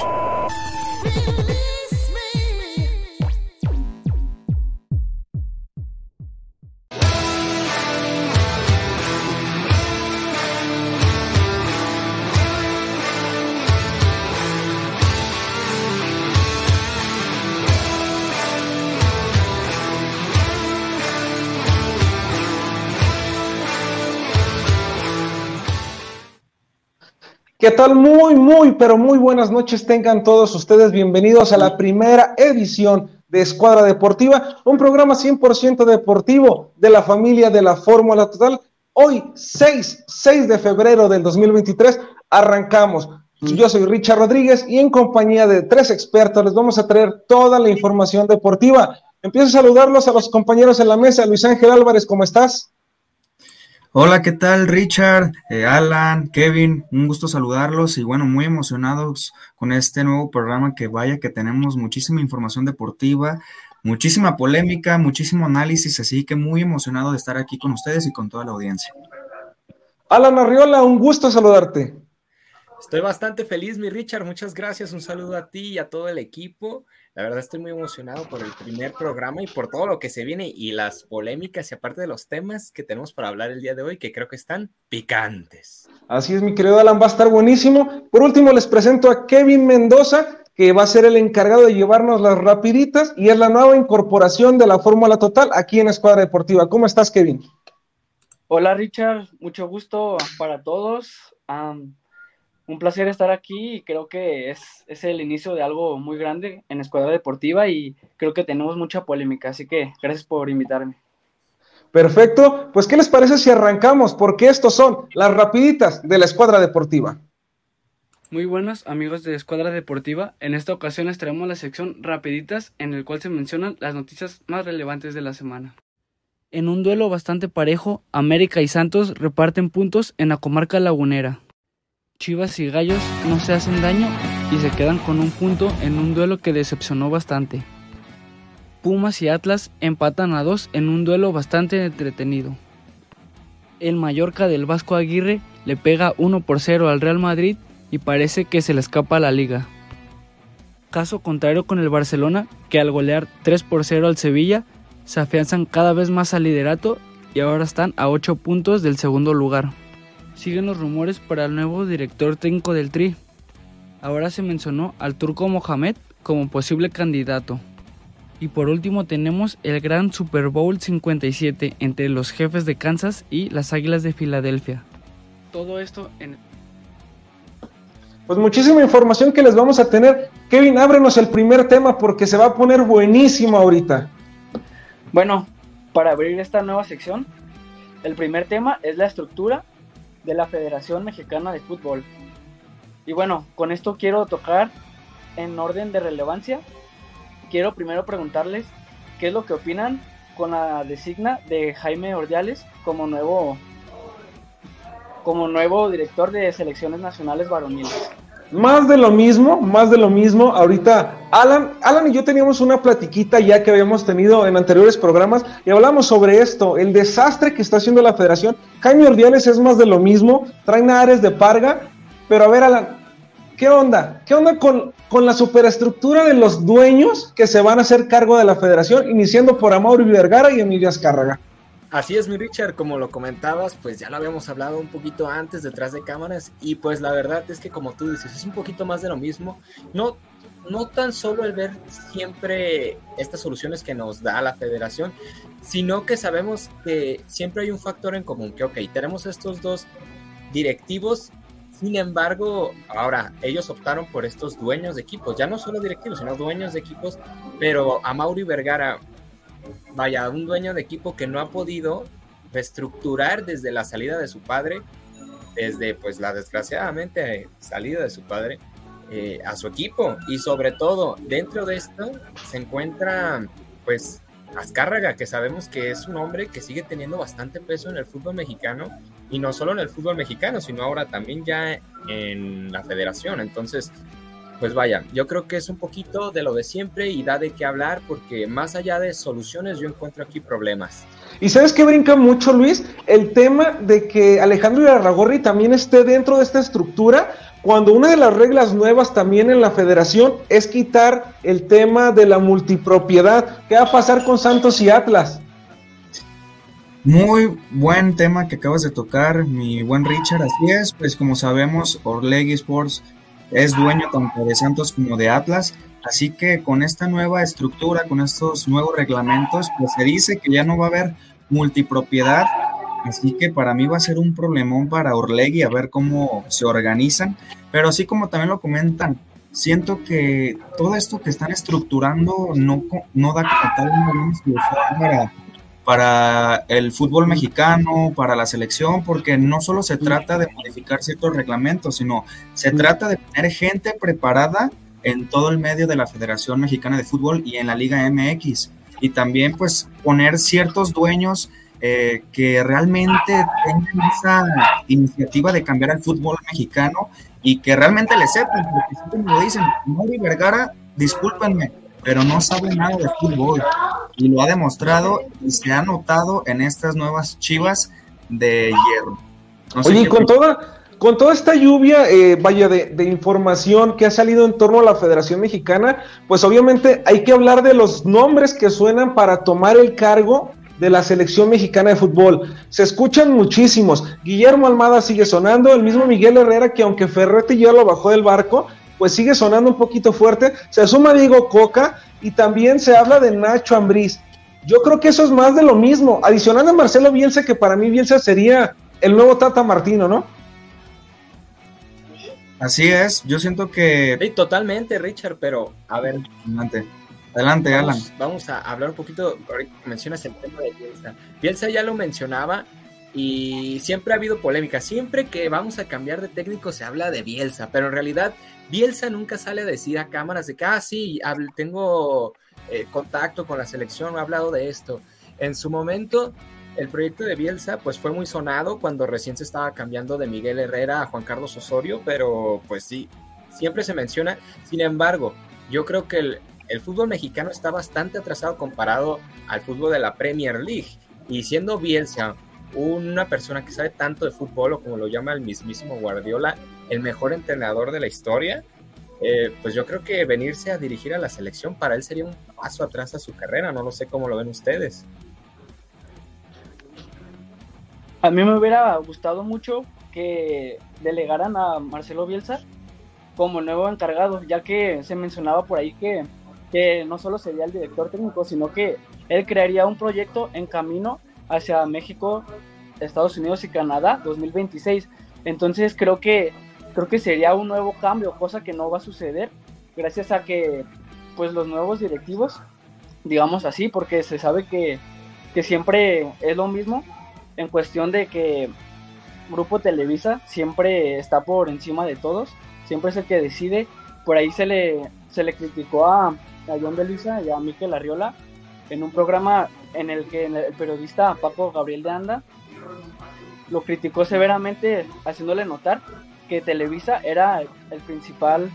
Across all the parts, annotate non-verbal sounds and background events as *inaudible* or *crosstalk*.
Really? ¿Qué tal? Muy, muy, pero muy buenas noches. Tengan todos ustedes bienvenidos a la primera edición de Escuadra Deportiva, un programa 100% deportivo de la familia de la Fórmula Total. Hoy, 6, 6 de febrero del 2023, arrancamos. Yo soy Richard Rodríguez y en compañía de tres expertos les vamos a traer toda la información deportiva. Empiezo a saludarlos a los compañeros en la mesa. Luis Ángel Álvarez, ¿cómo estás? Hola, ¿qué tal Richard, eh, Alan, Kevin? Un gusto saludarlos y bueno, muy emocionados con este nuevo programa que vaya que tenemos muchísima información deportiva, muchísima polémica, muchísimo análisis, así que muy emocionado de estar aquí con ustedes y con toda la audiencia. Alan Arriola, un gusto saludarte. Estoy bastante feliz, mi Richard, muchas gracias, un saludo a ti y a todo el equipo. La verdad estoy muy emocionado por el primer programa y por todo lo que se viene y las polémicas y aparte de los temas que tenemos para hablar el día de hoy que creo que están picantes. Así es, mi querido Alan, va a estar buenísimo. Por último, les presento a Kevin Mendoza, que va a ser el encargado de llevarnos las rapiditas y es la nueva incorporación de la Fórmula Total aquí en Escuadra Deportiva. ¿Cómo estás, Kevin? Hola, Richard. Mucho gusto para todos un placer estar aquí y creo que es, es, el inicio de algo muy grande en Escuadra Deportiva y creo que tenemos mucha polémica, así que gracias por invitarme. Perfecto, pues ¿qué les parece si arrancamos? Porque estos son las rapiditas de la Escuadra Deportiva. Muy buenos amigos de Escuadra Deportiva, en esta ocasión les traemos la sección Rapiditas en el cual se mencionan las noticias más relevantes de la semana. En un duelo bastante parejo, América y Santos reparten puntos en la comarca lagunera. Chivas y Gallos no se hacen daño y se quedan con un punto en un duelo que decepcionó bastante. Pumas y Atlas empatan a dos en un duelo bastante entretenido. El Mallorca del Vasco Aguirre le pega 1 por 0 al Real Madrid y parece que se le escapa a la liga. Caso contrario con el Barcelona, que al golear 3 por 0 al Sevilla, se afianzan cada vez más al liderato y ahora están a 8 puntos del segundo lugar siguen los rumores para el nuevo director técnico del Tri. Ahora se mencionó al turco Mohamed como posible candidato. Y por último tenemos el gran Super Bowl 57 entre los jefes de Kansas y las Águilas de Filadelfia. Todo esto en... Pues muchísima información que les vamos a tener. Kevin, ábrenos el primer tema porque se va a poner buenísimo ahorita. Bueno, para abrir esta nueva sección, el primer tema es la estructura de la Federación Mexicana de Fútbol. Y bueno, con esto quiero tocar en orden de relevancia. Quiero primero preguntarles qué es lo que opinan con la designa de Jaime Ordiales como nuevo como nuevo director de selecciones nacionales varoniles. Más de lo mismo, más de lo mismo. Ahorita Alan, Alan y yo teníamos una platiquita ya que habíamos tenido en anteriores programas y hablamos sobre esto, el desastre que está haciendo la federación. Jaime Ordiales es más de lo mismo, traen a Ares de Parga, pero a ver Alan, ¿qué onda? ¿Qué onda con, con la superestructura de los dueños que se van a hacer cargo de la federación, iniciando por Amaury Vergara y Emilia Azcárraga? Así es, mi Richard, como lo comentabas, pues ya lo habíamos hablado un poquito antes detrás de cámaras y pues la verdad es que como tú dices, es un poquito más de lo mismo. No, no tan solo el ver siempre estas soluciones que nos da la federación, sino que sabemos que siempre hay un factor en común, que ok, tenemos estos dos directivos, sin embargo, ahora ellos optaron por estos dueños de equipos, ya no solo directivos, sino dueños de equipos, pero a Mauri Vergara vaya, un dueño de equipo que no ha podido reestructurar desde la salida de su padre, desde pues la desgraciadamente salida de su padre eh, a su equipo y sobre todo dentro de esto se encuentra pues Azcárraga, que sabemos que es un hombre que sigue teniendo bastante peso en el fútbol mexicano y no solo en el fútbol mexicano, sino ahora también ya en la federación. Entonces, pues vaya, yo creo que es un poquito de lo de siempre y da de qué hablar porque más allá de soluciones yo encuentro aquí problemas. Y sabes que brinca mucho, Luis, el tema de que Alejandro Irarragorri también esté dentro de esta estructura, cuando una de las reglas nuevas también en la federación es quitar el tema de la multipropiedad. ¿Qué va a pasar con Santos y Atlas? Muy buen tema que acabas de tocar, mi buen Richard. Así es, pues como sabemos, Orlegui Sports es dueño tanto de Santos como de Atlas. Así que con esta nueva estructura, con estos nuevos reglamentos, pues se dice que ya no va a haber multipropiedad Así que para mí va a ser un problemón para Orlegui a ver cómo se organizan. Pero así como también lo comentan, siento que todo esto que están estructurando no, no da como tal una solución para, para el fútbol mexicano, para la selección, porque no solo se trata de modificar ciertos reglamentos, sino se trata de tener gente preparada en todo el medio de la Federación Mexicana de Fútbol y en la Liga MX. Y también pues poner ciertos dueños eh, que realmente tengan esa iniciativa de cambiar al fútbol mexicano y que realmente le sepan, porque siempre me lo dicen, Mauri Vergara, discúlpenme, pero no sabe nada de fútbol y lo ha demostrado y se ha notado en estas nuevas chivas de hierro. Oye, con toda, con toda esta lluvia, eh, vaya, de, de, información que ha salido en torno a la Federación Mexicana, pues obviamente hay que hablar de los nombres que suenan para tomar el cargo de la selección mexicana de fútbol. Se escuchan muchísimos. Guillermo Almada sigue sonando, el mismo Miguel Herrera, que aunque Ferretti ya lo bajó del barco, pues sigue sonando un poquito fuerte. Se suma Diego Coca y también se habla de Nacho Ambriz. Yo creo que eso es más de lo mismo. Adicionando a Marcelo Bielsa, que para mí Bielsa sería el nuevo Tata Martino, ¿no? Así es, yo siento que... Sí, totalmente, Richard, pero a ver... Adelante. Adelante, vamos, Alan. Vamos a hablar un poquito, ahorita mencionas el tema de Bielsa. Bielsa ya lo mencionaba y siempre ha habido polémica. Siempre que vamos a cambiar de técnico se habla de Bielsa, pero en realidad Bielsa nunca sale a decir a cámaras de que, ah, sí, tengo eh, contacto con la selección, he hablado de esto. En su momento, el proyecto de Bielsa pues fue muy sonado cuando recién se estaba cambiando de Miguel Herrera a Juan Carlos Osorio, pero pues sí, siempre se menciona. Sin embargo, yo creo que el, el fútbol mexicano está bastante atrasado comparado al fútbol de la Premier League. Y siendo Bielsa una persona que sabe tanto de fútbol, o como lo llama el mismísimo Guardiola, el mejor entrenador de la historia, eh, pues yo creo que venirse a dirigir a la selección para él sería un paso atrás a su carrera. No lo sé cómo lo ven ustedes. A mí me hubiera gustado mucho que delegaran a Marcelo Bielsa como nuevo encargado, ya que se mencionaba por ahí que que no solo sería el director técnico, sino que él crearía un proyecto en camino hacia México, Estados Unidos y Canadá 2026. Entonces creo que creo que sería un nuevo cambio, cosa que no va a suceder gracias a que pues los nuevos directivos, digamos así, porque se sabe que, que siempre es lo mismo en cuestión de que Grupo Televisa siempre está por encima de todos, siempre es el que decide. Por ahí se le, se le criticó a, a John de Luisa y a Miquel Arriola en un programa en el que el periodista Paco Gabriel de Anda lo criticó severamente haciéndole notar que Televisa era el principal,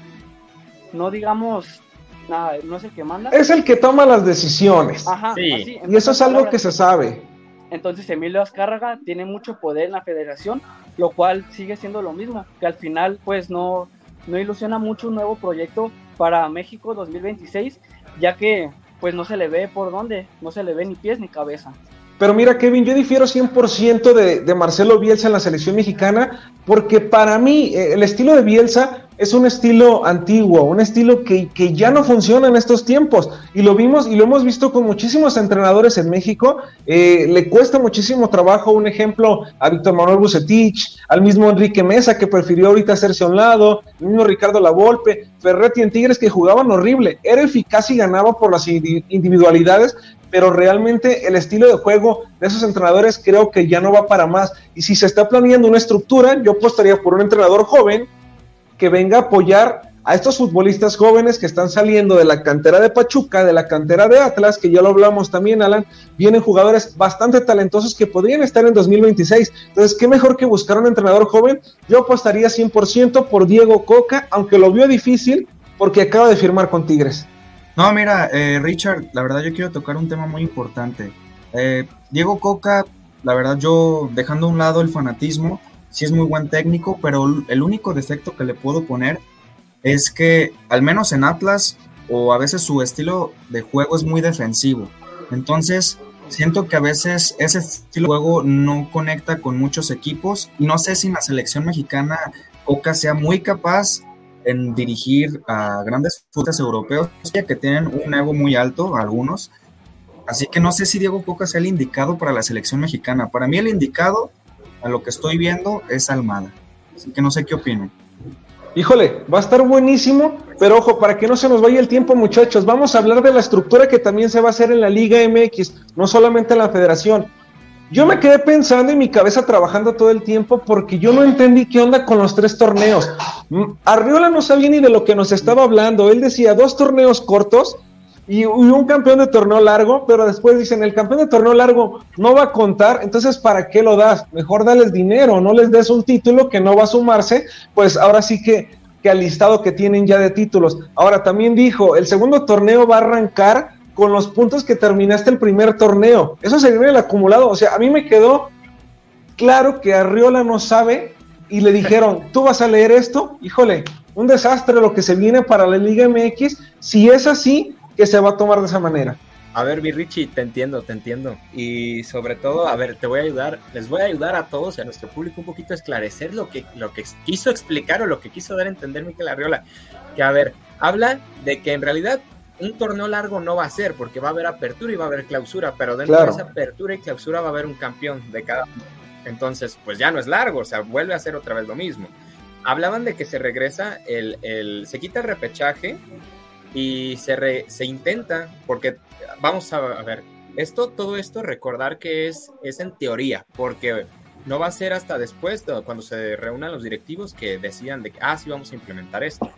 no digamos, nada, no es el que manda. Es el que toma las decisiones. Ajá, sí. y eso es algo que se sabe. Entonces Emilio Azcárraga tiene mucho poder en la federación, lo cual sigue siendo lo mismo, que al final pues no, no ilusiona mucho un nuevo proyecto para México 2026, ya que pues no se le ve por dónde, no se le ve ni pies ni cabeza. Pero mira, Kevin, yo difiero 100% de, de Marcelo Bielsa en la selección mexicana, porque para mí eh, el estilo de Bielsa es un estilo antiguo, un estilo que, que, ya no funciona en estos tiempos. Y lo vimos y lo hemos visto con muchísimos entrenadores en México. Eh, le cuesta muchísimo trabajo, un ejemplo, a Víctor Manuel Bucetich, al mismo Enrique Mesa, que prefirió ahorita hacerse a un lado, el mismo Ricardo Lavolpe, Ferretti en Tigres, que jugaban horrible. Era eficaz y ganaba por las individualidades, pero realmente el estilo de juego de esos entrenadores creo que ya no va para más. Y si se está planeando una estructura, yo apostaría por un entrenador joven que venga a apoyar a estos futbolistas jóvenes que están saliendo de la cantera de Pachuca, de la cantera de Atlas, que ya lo hablamos también, Alan, vienen jugadores bastante talentosos que podrían estar en 2026. Entonces, ¿qué mejor que buscar un entrenador joven? Yo apostaría 100% por Diego Coca, aunque lo vio difícil porque acaba de firmar con Tigres. No, mira, eh, Richard, la verdad yo quiero tocar un tema muy importante. Eh, Diego Coca, la verdad yo, dejando a un lado el fanatismo, sí es muy buen técnico, pero el único defecto que le puedo poner es que al menos en Atlas o a veces su estilo de juego es muy defensivo. Entonces, siento que a veces ese estilo de juego no conecta con muchos equipos no sé si en la selección mexicana Coca sea muy capaz en dirigir a grandes fuerzas europeos ya que tienen un ego muy alto algunos. Así que no sé si Diego Coca sea el indicado para la selección mexicana. Para mí el indicado, a lo que estoy viendo, es Almada. Así que no sé qué opinan. Híjole, va a estar buenísimo, pero ojo, para que no se nos vaya el tiempo, muchachos, vamos a hablar de la estructura que también se va a hacer en la Liga MX, no solamente en la Federación. Yo me quedé pensando en mi cabeza trabajando todo el tiempo porque yo no entendí qué onda con los tres torneos. Mm, Arriola no sabía ni de lo que nos estaba hablando. Él decía dos torneos cortos y un campeón de torneo largo, pero después dicen el campeón de torneo largo no va a contar, entonces ¿para qué lo das? Mejor dales dinero, no les des un título que no va a sumarse, pues ahora sí que, que al listado que tienen ya de títulos. Ahora también dijo, el segundo torneo va a arrancar con los puntos que terminaste el primer torneo. Eso se viene el acumulado. O sea, a mí me quedó claro que Arriola no sabe y le dijeron, tú vas a leer esto, híjole, un desastre lo que se viene para la Liga MX. Si es así, que se va a tomar de esa manera. A ver, mi Richie, te entiendo, te entiendo. Y sobre todo, a ver, te voy a ayudar, les voy a ayudar a todos y a nuestro público un poquito a esclarecer lo que, lo que quiso explicar o lo que quiso dar a entender Miquel Arriola. Que a ver, habla de que en realidad un torneo largo no va a ser, porque va a haber apertura y va a haber clausura, pero dentro de esa apertura y clausura va a haber un campeón de cada uno. Entonces, pues ya no es largo, o sea, vuelve a ser otra vez lo mismo. Hablaban de que se regresa, el, el se quita el repechaje y se, se intenta, porque vamos a, ver, esto, todo esto, recordar que es, es en teoría, porque no va a ser hasta después, cuando se reúnan los directivos, que decidan de que, ah, sí, vamos a implementar esto.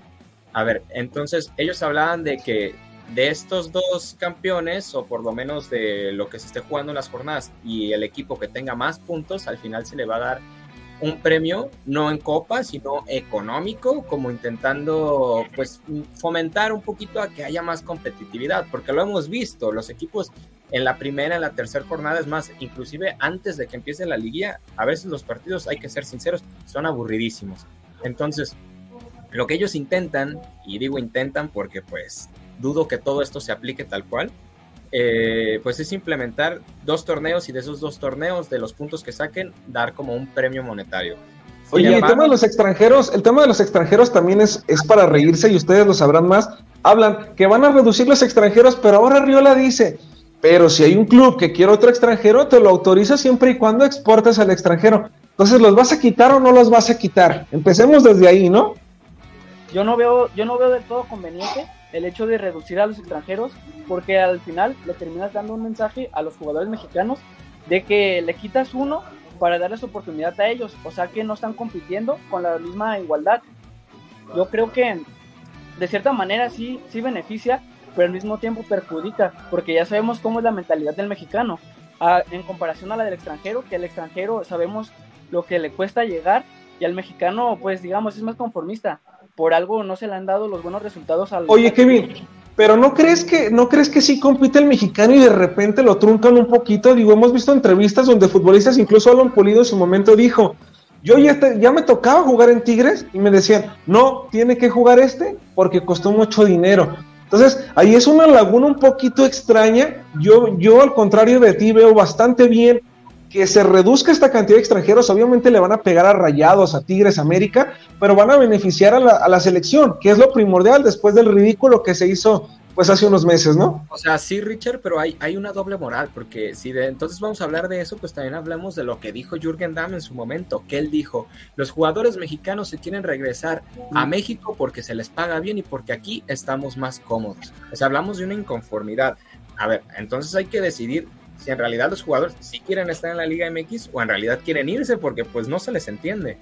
A ver, entonces ellos hablaban de que de estos dos campeones, o por lo menos de lo que se esté jugando en las jornadas, y el equipo que tenga más puntos, al final se le va a dar un premio no en copa, sino económico, como intentando pues fomentar un poquito a que haya más competitividad, porque lo hemos visto, los equipos en la primera, en la tercera jornada, es más, inclusive antes de que empiece la liguilla, a veces los partidos, hay que ser sinceros, son aburridísimos. Entonces, lo que ellos intentan, y digo intentan porque pues dudo que todo esto se aplique tal cual, eh, pues es implementar dos torneos y de esos dos torneos, de los puntos que saquen, dar como un premio monetario. Oye, el tema de los extranjeros, el tema de los extranjeros también es, es para reírse y ustedes lo sabrán más. Hablan que van a reducir los extranjeros, pero ahora Riola dice, pero si hay un club que quiere otro extranjero, te lo autoriza siempre y cuando exportes al extranjero. Entonces, ¿los vas a quitar o no los vas a quitar? Empecemos desde ahí, ¿no? Yo no veo, yo no veo del todo conveniente el hecho de reducir a los extranjeros, porque al final le terminas dando un mensaje a los jugadores mexicanos de que le quitas uno para darles oportunidad a ellos, o sea que no están compitiendo con la misma igualdad. Yo creo que de cierta manera sí, sí beneficia, pero al mismo tiempo perjudica, porque ya sabemos cómo es la mentalidad del mexicano, en comparación a la del extranjero, que el extranjero sabemos lo que le cuesta llegar y al mexicano pues digamos es más conformista por algo no se le han dado los buenos resultados al. Oye, Kevin, pero ¿no crees que no crees que sí compite el mexicano y de repente lo truncan un poquito? Digo, hemos visto entrevistas donde futbolistas, incluso Alan Pulido en su momento dijo, yo ya, ya me tocaba jugar en Tigres y me decían, no, tiene que jugar este porque costó mucho dinero. Entonces, ahí es una laguna un poquito extraña. Yo, yo al contrario de ti, veo bastante bien que se reduzca esta cantidad de extranjeros, obviamente le van a pegar a Rayados, a Tigres, América, pero van a beneficiar a la, selección, que es lo primordial después del ridículo que se hizo pues hace unos meses, ¿no? O sea, sí, Richard, pero hay, hay una doble moral, porque si de entonces vamos a hablar de eso, pues también hablamos de lo que dijo Jürgen Damm en su momento, que él dijo, los jugadores mexicanos se quieren regresar a México porque se les paga bien y porque aquí estamos más cómodos. O sea, hablamos de una inconformidad. A ver, entonces hay que decidir si en realidad los jugadores sí quieren estar en la Liga MX o en realidad quieren irse porque pues no se les entiende.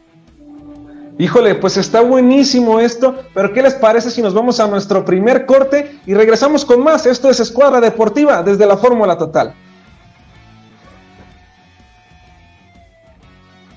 Híjole, pues está buenísimo esto, pero ¿qué les parece si nos vamos a nuestro primer corte y regresamos con más? Esto es Escuadra Deportiva desde la Fórmula Total.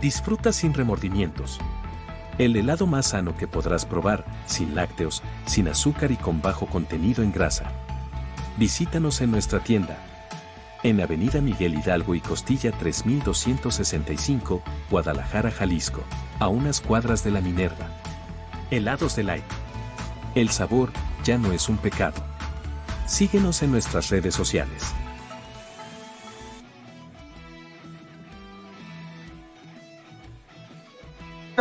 Disfruta sin remordimientos. El helado más sano que podrás probar, sin lácteos, sin azúcar y con bajo contenido en grasa. Visítanos en nuestra tienda. En Avenida Miguel Hidalgo y Costilla 3265, Guadalajara, Jalisco, a unas cuadras de la Minerva. Helados de Light. El sabor ya no es un pecado. Síguenos en nuestras redes sociales.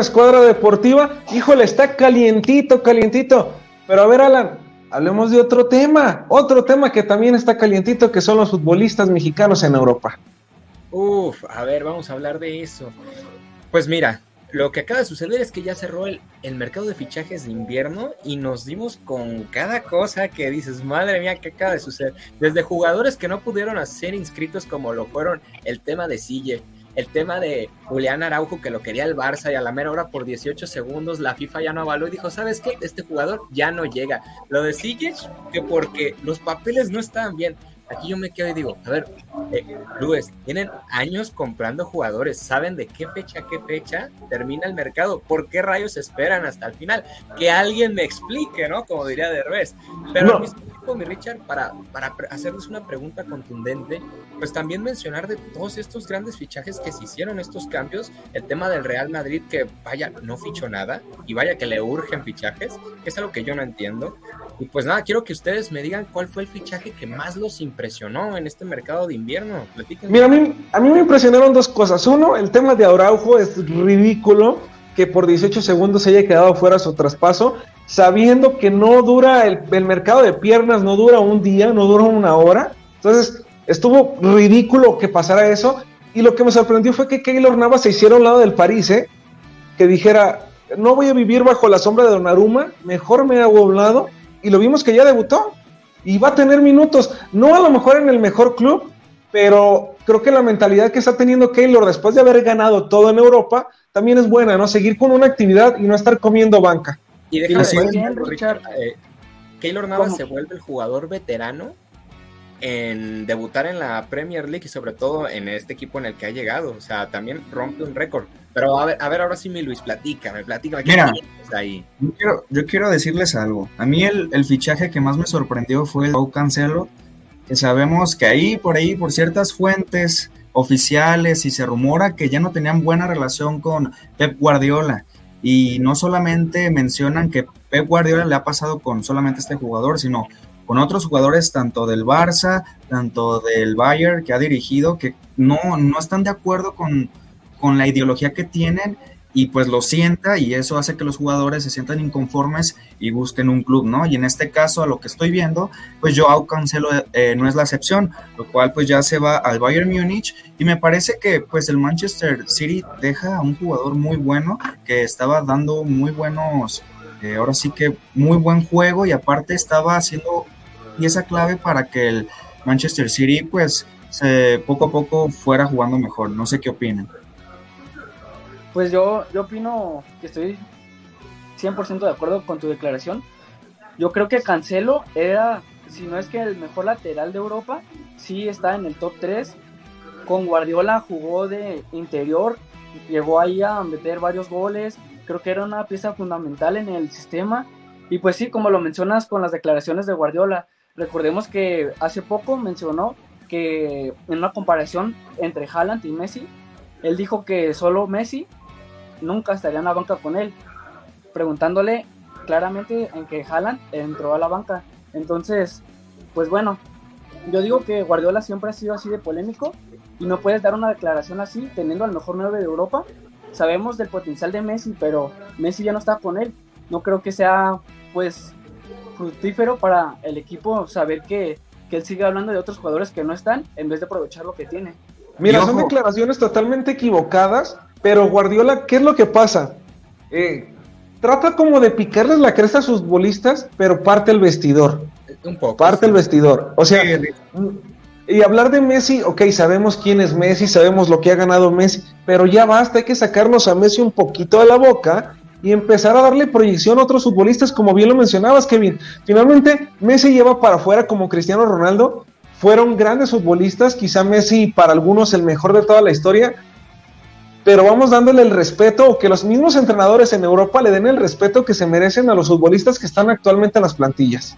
Escuadra deportiva, híjole, está calientito, calientito. Pero a ver, Alan, hablemos de otro tema, otro tema que también está calientito, que son los futbolistas mexicanos en Europa. Uf, a ver, vamos a hablar de eso. Pues mira, lo que acaba de suceder es que ya cerró el, el, mercado de fichajes de invierno y nos dimos con cada cosa que dices, madre mía, ¿qué acaba de suceder? Desde jugadores que no pudieron ser inscritos como lo fueron el tema de Sille, el tema de Julián Araujo que lo quería el Barça y a la mera hora por 18 segundos la FIFA ya no avaló y dijo, ¿sabes qué? Este jugador ya no llega. Lo de que porque los papeles no estaban bien. Aquí yo me quedo y digo, a ver, eh, Luis, tienen años comprando jugadores, saben de qué fecha a qué fecha termina el mercado, por qué rayos esperan hasta el final, que alguien me explique, ¿no? Como diría Derbez. Pero no. al mismo tiempo, mi Richard, para, para hacerles una pregunta contundente, pues también mencionar de todos estos grandes fichajes que se hicieron, estos cambios, el tema del Real Madrid, que vaya, no fichó nada, y vaya que le urgen fichajes, que es algo que yo no entiendo. Y pues nada, quiero que ustedes me digan cuál fue el fichaje que más los impresionó en este mercado de invierno. Platíquenme. Mira, a mí, a mí me impresionaron dos cosas. Uno, el tema de Araujo es ridículo que por 18 segundos se haya quedado fuera su traspaso, sabiendo que no dura, el, mercado de piernas no dura un día, no dura una hora. Entonces, estuvo ridículo que pasara eso. Y lo que me sorprendió fue que Keylor Navas se hiciera un lado del París, ¿eh? que dijera, no voy a vivir bajo la sombra de Donnarumma, mejor me hago a un lado y lo vimos que ya debutó y va a tener minutos, no a lo mejor en el mejor club, pero creo que la mentalidad que está teniendo Keylor después de haber ganado todo en Europa también es buena, ¿no? Seguir con una actividad y no estar comiendo banca. Y déjame decir, Richard, eh, Keylor Navas ¿Cómo? se vuelve el jugador veterano en debutar en la Premier League y sobre todo en este equipo en el que ha llegado. O sea, también rompe un récord. Pero a ver, a ver ahora sí, mi Luis, platícame, platícame. Mira, ahí? Yo, quiero, yo quiero decirles algo. A mí el, el, fichaje que más me sorprendió fue el Pau Cancelo, que sabemos que ahí, por ahí, por ciertas fuentes oficiales y se rumora que ya no tenían buena relación con Pep Guardiola. Y no solamente mencionan que Pep Guardiola le ha pasado con solamente este jugador, sino con otros jugadores tanto del Barça, tanto del Bayern que ha dirigido, que no, no están de acuerdo con, con la ideología que tienen y pues lo sienta y eso hace que los jugadores se sientan inconformes y busquen un club, ¿no? Y en este caso, a lo que estoy viendo, pues Joao Cancelo eh, no es la excepción, lo cual pues ya se va al Bayern Múnich y me parece que pues el Manchester City deja a un jugador muy bueno que estaba dando muy buenos, eh, ahora sí que muy buen juego y aparte estaba haciendo pieza clave para que el Manchester City pues poco a poco fuera jugando mejor, no sé qué opinan. Pues yo, yo opino que estoy 100% de acuerdo con tu declaración. yo creo que Cancelo era, si no es que el mejor lateral de Europa, sí está en el top 3. Con Guardiola jugó de interior, llegó ahí a meter varios goles, creo que era una pieza fundamental en el sistema. Y pues sí, como lo mencionas con las declaraciones de Guardiola, recordemos que hace poco mencionó que en una comparación entre Haaland y Messi, él dijo que solo Messi nunca estaría en la banca con él, preguntándole claramente en que Haaland entró a la banca. Entonces, pues bueno, yo digo que Guardiola siempre ha sido así de polémico y no puedes dar una declaración así teniendo al mejor 9 de Europa. Sabemos del potencial de Messi, pero Messi ya no está con él. No creo que sea pues fructífero para el equipo saber que, que él sigue hablando de otros jugadores que no están en vez de aprovechar lo que tiene. Mira, son declaraciones totalmente equivocadas, pero Guardiola, ¿qué es lo que pasa? Eh, trata como de picarles la cresta a sus bolistas, pero parte el vestidor. Un poco. Parte el vestidor. O sea, y hablar de Messi, ok, sabemos quién es Messi, sabemos lo que ha ganado Messi, pero ya basta, hay que sacarnos a Messi un poquito de la boca y empezar a darle proyección a otros futbolistas, como bien lo mencionabas, Kevin. Finalmente, Messi lleva para afuera como Cristiano Ronaldo, fueron grandes futbolistas, quizá Messi para algunos el mejor de toda la historia, pero vamos dándole el respeto o que los mismos entrenadores en Europa le den el respeto que se merecen a los futbolistas que están actualmente en las plantillas.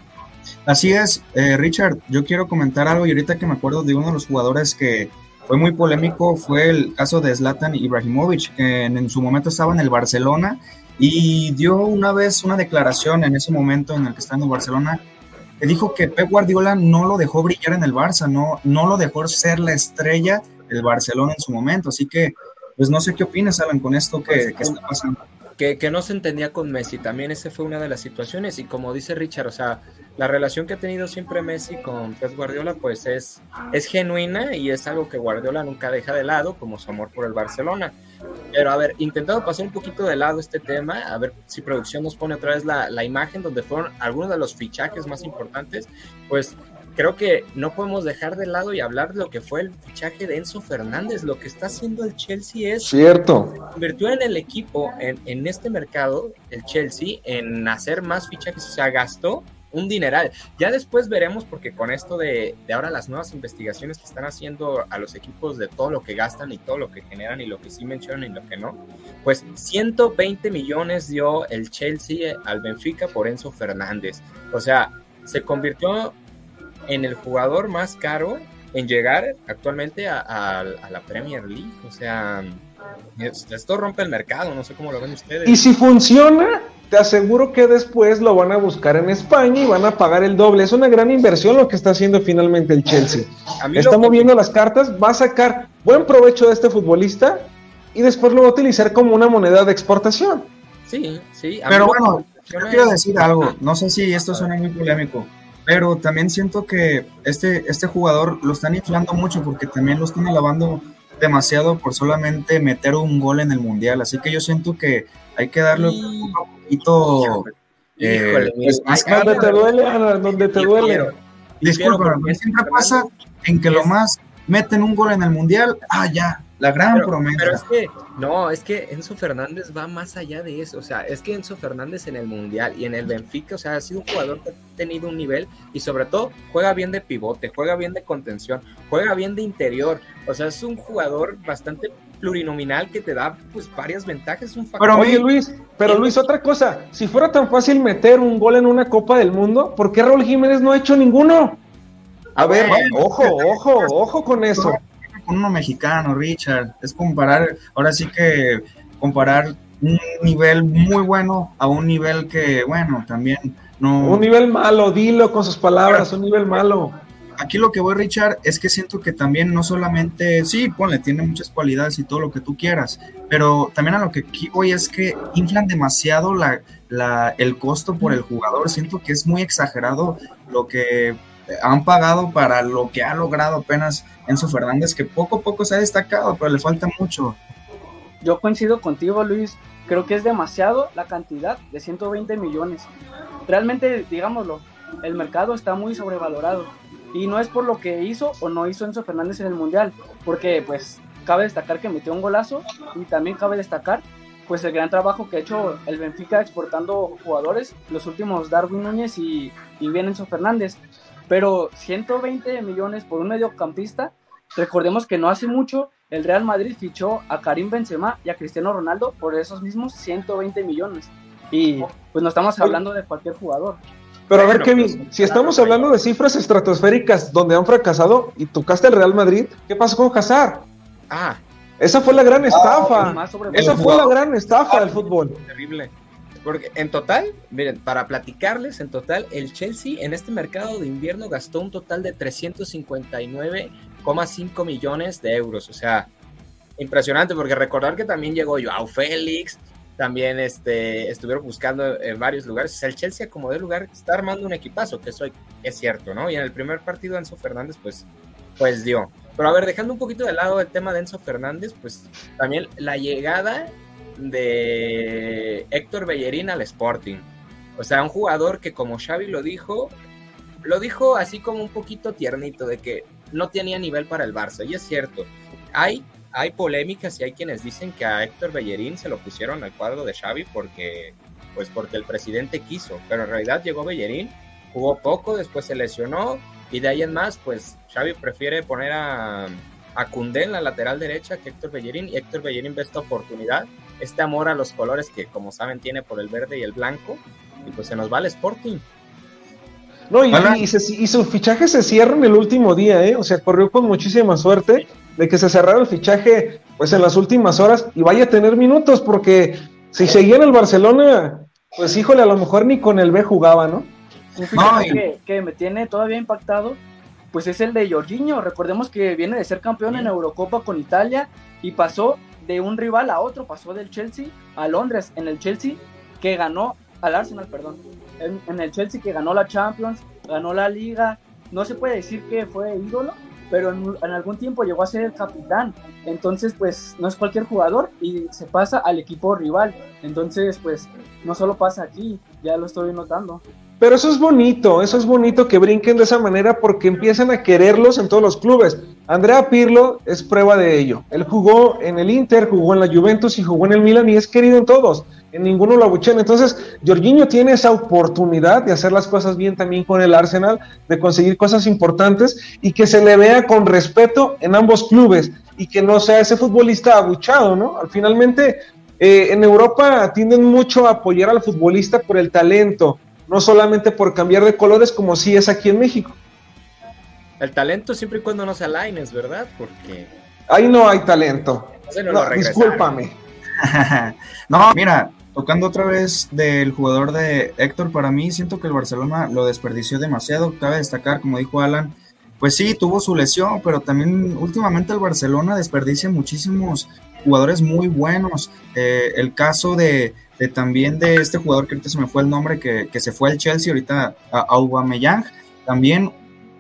Así es, eh, Richard, yo quiero comentar algo y ahorita que me acuerdo de uno de los jugadores que fue muy polémico fue el caso de Zlatan Ibrahimovic, que en, en su momento estaba en el Barcelona y dio una vez una declaración en ese momento en el que estaba en el Barcelona que dijo que Pep Guardiola no lo dejó brillar en el Barça, no, no lo dejó ser la estrella del Barcelona en su momento. Así que, pues no sé qué opinas, Alan, con esto que, que está pasando. Que, que, no se entendía con Messi, también esa fue una de las situaciones y como dice Richard, o sea, la relación que ha tenido siempre Messi con Pep Guardiola pues es, es genuina y es algo que Guardiola nunca deja de lado como su amor por el Barcelona. Pero a ver, intentando pasar un poquito de lado este tema, a ver si producción nos pone otra vez la, la imagen donde fueron algunos de los fichajes más importantes, pues creo que no podemos dejar de lado y hablar de lo que fue el fichaje de Enzo Fernández. Lo que está haciendo el Chelsea es. Cierto. Convirtió en el equipo, en, en, este mercado, el Chelsea, en hacer más fichajes. O sea, gastó un dineral. Ya después veremos, porque con esto de, de, ahora las nuevas investigaciones que están haciendo a los equipos de todo lo que gastan y todo lo que generan y lo que sí mencionan y lo que no, pues 120 millones dio el Chelsea al Benfica por Enzo Fernández. O sea, se convirtió en el jugador más caro en llegar actualmente a, a, a la Premier League. O sea, esto rompe el mercado, no sé cómo lo ven ustedes. Y si funciona, te aseguro que después lo van a buscar en España y van a pagar el doble. Es una gran inversión lo que está haciendo finalmente el Chelsea. Está moviendo las cartas, va a sacar buen provecho de este futbolista y después lo va a utilizar como una moneda de exportación. Sí, sí. Pero bueno, yo quiero decir algo. No sé si esto suena muy polémico, pero también siento que este, este jugador lo están inflando mucho porque también lo están alabando demasiado por solamente meter un gol en el mundial. Así que yo siento que hay que darle un poquito. Eh, pues, más donde te duele, Ana, donde te duele. Disculpa, siempre pasa en que lo más meten un gol en el mundial, ah, ya, la gran pero, promesa. Pero es que, no, es que Enzo Fernández va más allá de eso. O sea, es que Enzo Fernández en el Mundial y en el Benfica, o sea, ha sido un jugador que ha tenido un nivel y sobre todo juega bien de pivote, juega bien de contención, juega bien de interior. O sea, es un jugador bastante plurinominal que te da pues varias ventajas. Un factor pero oye Luis, pero Luis, otra cosa, si fuera tan fácil meter un gol en una Copa del Mundo, ¿por qué Raúl Jiménez no ha hecho ninguno? A ver, ojo, ojo, ojo con eso con uno mexicano, Richard. Es comparar, ahora sí que comparar un nivel muy bueno a un nivel que, bueno, también no. Un nivel malo, dilo con sus palabras, un nivel malo. Aquí lo que voy, Richard, es que siento que también no solamente, sí, ponle, tiene muchas cualidades y todo lo que tú quieras, pero también a lo que aquí voy es que inflan demasiado la, la, el costo por el jugador. Siento que es muy exagerado lo que han pagado para lo que ha logrado apenas Enzo Fernández, que poco a poco se ha destacado, pero le falta mucho. Yo coincido contigo, Luis. Creo que es demasiado la cantidad de 120 millones. Realmente, digámoslo, el mercado está muy sobrevalorado. Y no es por lo que hizo o no hizo Enzo Fernández en el Mundial, porque pues cabe destacar que metió un golazo y también cabe destacar pues el gran trabajo que ha hecho el Benfica exportando jugadores, los últimos Darwin Núñez y, y bien Enzo Fernández. Pero 120 millones por un mediocampista, recordemos que no hace mucho el Real Madrid fichó a Karim Benzema y a Cristiano Ronaldo por esos mismos 120 millones. Y pues no estamos hablando de cualquier jugador. Pero a ver, Kevin, si estamos hablando de cifras estratosféricas donde han fracasado y tocaste el Real Madrid, ¿qué pasó con Hazard? Ah, esa fue la gran Ah, estafa. Esa fue la gran estafa del fútbol. terrible. Porque en total, miren, para platicarles, en total, el Chelsea en este mercado de invierno gastó un total de 359,5 millones de euros. O sea, impresionante, porque recordar que también llegó Joao Félix, también este, estuvieron buscando en varios lugares. O sea, el Chelsea como de lugar está armando un equipazo, que eso es cierto, ¿no? Y en el primer partido Enzo Fernández, pues, pues dio. Pero a ver, dejando un poquito de lado el tema de Enzo Fernández, pues también la llegada de Héctor Bellerín al Sporting. O sea, un jugador que como Xavi lo dijo, lo dijo así como un poquito tiernito, de que no tenía nivel para el Barça. Y es cierto, hay, hay polémicas y hay quienes dicen que a Héctor Bellerín se lo pusieron al cuadro de Xavi porque, pues porque el presidente quiso. Pero en realidad llegó Bellerín, jugó poco, después se lesionó y de ahí en más, pues Xavi prefiere poner a, a Koundé en la lateral derecha que Héctor Bellerín y Héctor Bellerín ve esta oportunidad, este amor a los colores que como saben tiene por el verde y el blanco y pues se nos va al Sporting. No, y, y, se, y, su fichaje se cierra en el último día, ¿eh? O sea, corrió con muchísima suerte de que se cerrara el fichaje pues en las últimas horas y vaya a tener minutos porque si seguía en el Barcelona, pues híjole, a lo mejor ni con el B jugaba, ¿no? Un fichaje que, que, me tiene todavía impactado, pues es el de Jorginho. Recordemos que viene de ser campeón en Eurocopa con Italia y pasó de un rival a otro, pasó del Chelsea a Londres, en el Chelsea que ganó, al Arsenal, perdón, en, el Chelsea que ganó la Champions, ganó la Liga, no se puede decir que fue ídolo, pero en, en, algún tiempo llegó a ser el capitán. Entonces, pues no es cualquier jugador y se pasa al equipo rival. Entonces, pues no solo pasa aquí, ya lo estoy notando. Pero eso es bonito, eso es bonito que brinquen de esa manera porque empiezan a quererlos en todos los clubes. Andrea Pirlo es prueba de ello. Él jugó en el Inter, jugó en la Juventus y jugó en el Milan y es querido en todos. En ninguno lo abuchean. Entonces, Jorginho tiene esa oportunidad de hacer las cosas bien también con el Arsenal, de conseguir cosas importantes y que se le vea con respeto en ambos clubes y que no sea ese futbolista abuchado, ¿no? Al finalmente, eh, en Europa tienden mucho a apoyar al futbolista por el talento, no solamente por cambiar de colores como si es aquí en México. El talento siempre y cuando no sea Lines, ¿verdad? Porque... Ahí no hay talento. No no, discúlpame. *laughs* no, mira, tocando otra vez del jugador de Héctor, para mí siento que el Barcelona lo desperdició demasiado. Cabe destacar, como dijo Alan, pues sí, tuvo su lesión, pero también últimamente el Barcelona desperdicia muchísimos jugadores muy buenos. Eh, el caso de, de, también de este jugador que ahorita se me fue el nombre, que, que se fue al Chelsea ahorita, a Aubameyang, también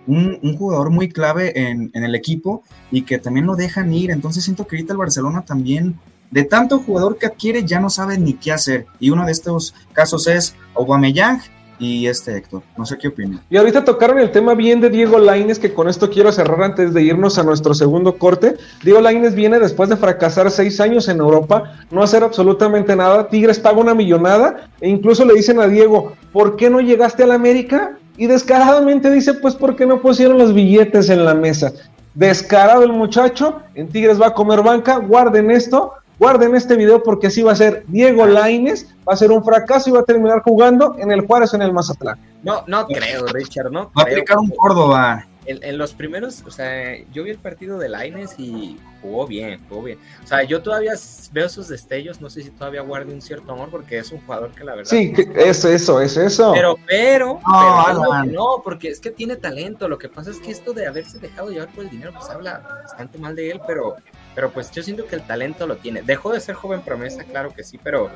un, jugador muy clave en, en, el equipo y que también lo dejan ir. Entonces siento que ahorita el Barcelona también, de tanto jugador que adquiere, ya no sabe ni qué hacer. Y uno de estos casos es Aubameyang y este Héctor. No sé qué opina. Y ahorita tocaron el tema bien de Diego Laines, que con esto quiero cerrar antes de irnos a nuestro segundo corte. Diego Laines viene después de fracasar seis años en Europa, no hacer absolutamente nada. Tigres paga una millonada e incluso le dicen a Diego, ¿por qué no llegaste a la América? Y descaradamente dice, pues porque no pusieron los billetes en la mesa. Descarado el muchacho, en Tigres va a comer banca, guarden esto, guarden este video porque así va a ser Diego Laines, va a ser un fracaso y va a terminar jugando en el Juárez en el Mazatlán. No, no creo, Richard, no Va a aplicar un Córdoba. En, en, los primeros, o sea, yo vi el partido de Laines y jugó bien, jugó bien. O sea, yo todavía veo sus destellos, no sé si todavía guarde un cierto amor porque es un jugador que la verdad. Sí, es eso, es eso. Pero, pero, no, pero no, porque es que tiene talento. Lo que pasa es que esto de haberse dejado llevar por el dinero, pues habla bastante mal de él, pero, pero pues yo siento que el talento lo tiene. Dejó de ser joven promesa, claro que sí, pero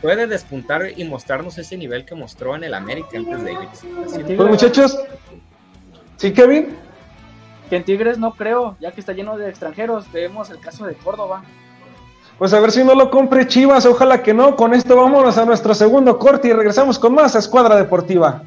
puede despuntar y mostrarnos ese nivel que mostró en el América antes de irse. Pues muchachos, ¿sí, Kevin? Que en Tigres no creo, ya que está lleno de extranjeros. Vemos el caso de Córdoba. Pues a ver si no lo compre Chivas, ojalá que no. Con esto vámonos a nuestro segundo corte y regresamos con más a Escuadra Deportiva.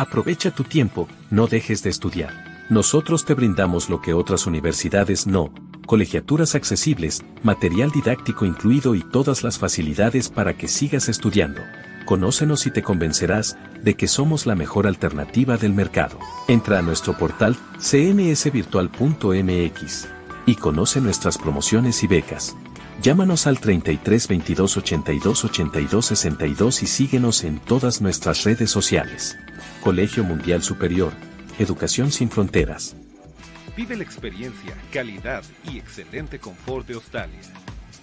Aprovecha tu tiempo, no dejes de estudiar. Nosotros te brindamos lo que otras universidades no, colegiaturas accesibles, material didáctico incluido y todas las facilidades para que sigas estudiando. Conócenos y te convencerás de que somos la mejor alternativa del mercado. Entra a nuestro portal cmsvirtual.mx y conoce nuestras promociones y becas. Llámanos al 33 22 82 82 62 y síguenos en todas nuestras redes sociales. Colegio Mundial Superior, Educación sin Fronteras. Vive la experiencia, calidad y excelente confort de Australia.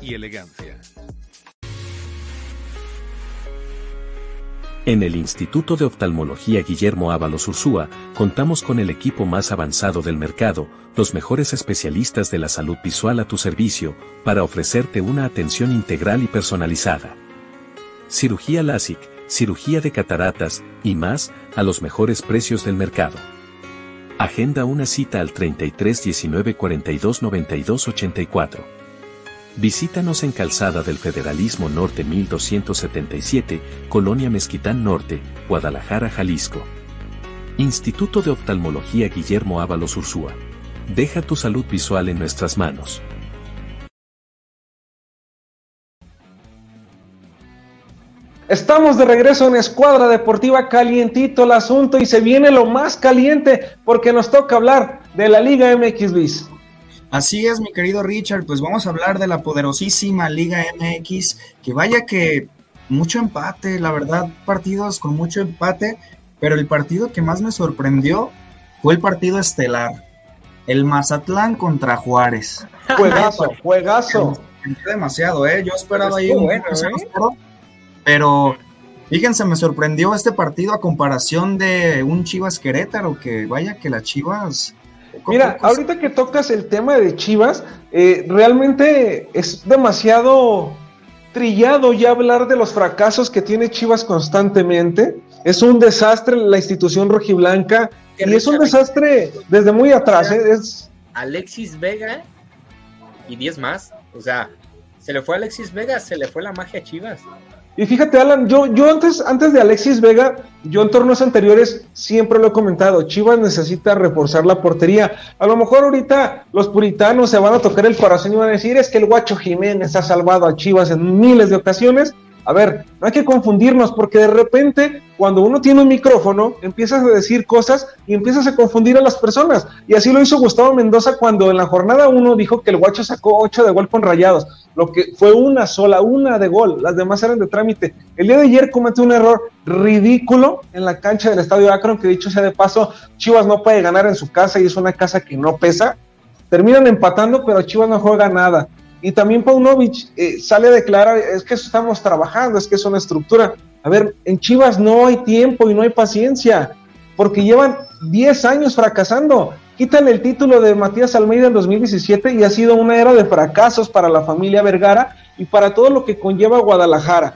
y elegancia. En el Instituto de Oftalmología Guillermo Ábalos Ursúa, contamos con el equipo más avanzado del mercado, los mejores especialistas de la salud visual a tu servicio, para ofrecerte una atención integral y personalizada. Cirugía LASIK, cirugía de cataratas, y más, a los mejores precios del mercado. Agenda una cita al 33 19 42 92 84. Visítanos en Calzada del Federalismo Norte 1277, Colonia Mezquitán Norte, Guadalajara, Jalisco. Instituto de Oftalmología Guillermo Ábalos Ursúa. Deja tu salud visual en nuestras manos. Estamos de regreso en Escuadra Deportiva calientito el asunto y se viene lo más caliente porque nos toca hablar de la Liga MX Bis. Así es, mi querido Richard, pues vamos a hablar de la poderosísima Liga MX, que vaya que mucho empate, la verdad, partidos con mucho empate, pero el partido que más me sorprendió fue el partido estelar, el Mazatlán contra Juárez. *laughs* Juegazo, juegazo. demasiado, ¿eh? Yo esperaba ahí un ¿eh? pero fíjense, me sorprendió este partido a comparación de un Chivas Querétaro, que vaya que las Chivas Mira, ahorita que tocas el tema de Chivas, eh, realmente es demasiado trillado ya hablar de los fracasos que tiene Chivas constantemente. Es un desastre la institución rojiblanca y es un desastre desde muy atrás. ¿eh? Es... Alexis Vega y 10 más. O sea, se le fue a Alexis Vega, se le fue la magia a Chivas. Y fíjate, Alan, yo, yo antes, antes de Alexis Vega, yo en torneos anteriores siempre lo he comentado, Chivas necesita reforzar la portería. A lo mejor ahorita los puritanos se van a tocar el corazón y van a decir, es que el guacho Jiménez ha salvado a Chivas en miles de ocasiones. A ver, no hay que confundirnos porque de repente cuando uno tiene un micrófono empiezas a decir cosas y empiezas a confundir a las personas. Y así lo hizo Gustavo Mendoza cuando en la jornada 1 dijo que el guacho sacó 8 de gol con rayados, lo que fue una sola, una de gol, las demás eran de trámite. El día de ayer cometió un error ridículo en la cancha del Estadio Akron, que dicho sea de paso, Chivas no puede ganar en su casa y es una casa que no pesa. Terminan empatando, pero Chivas no juega nada. Y también Paunovic eh, sale a declarar, es que estamos trabajando, es que es una estructura. A ver, en Chivas no hay tiempo y no hay paciencia, porque llevan 10 años fracasando. Quitan el título de Matías Almeida en 2017 y ha sido una era de fracasos para la familia Vergara y para todo lo que conlleva Guadalajara.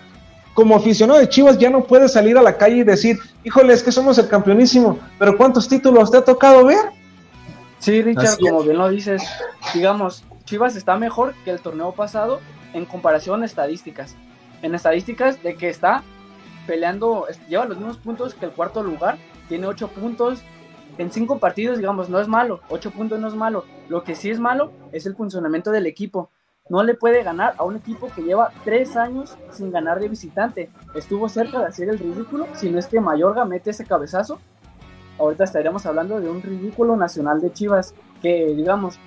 Como aficionado de Chivas ya no puedes salir a la calle y decir, híjole, es que somos el campeonísimo, pero ¿cuántos títulos te ha tocado ver? Sí, Richard, como bien lo dices, digamos, Chivas está mejor que el torneo pasado en comparación a estadísticas. En estadísticas de que está peleando, lleva los mismos puntos que el cuarto lugar, tiene ocho puntos en cinco partidos, digamos, no es malo, ocho puntos no es malo. Lo que sí es malo es el funcionamiento del equipo. No le puede ganar a un equipo que lleva tres años sin ganar de visitante. Estuvo cerca de hacer el ridículo, si no es que Mayorga mete ese cabezazo. Ahorita estaríamos hablando de un ridículo nacional de Chivas que, digamos,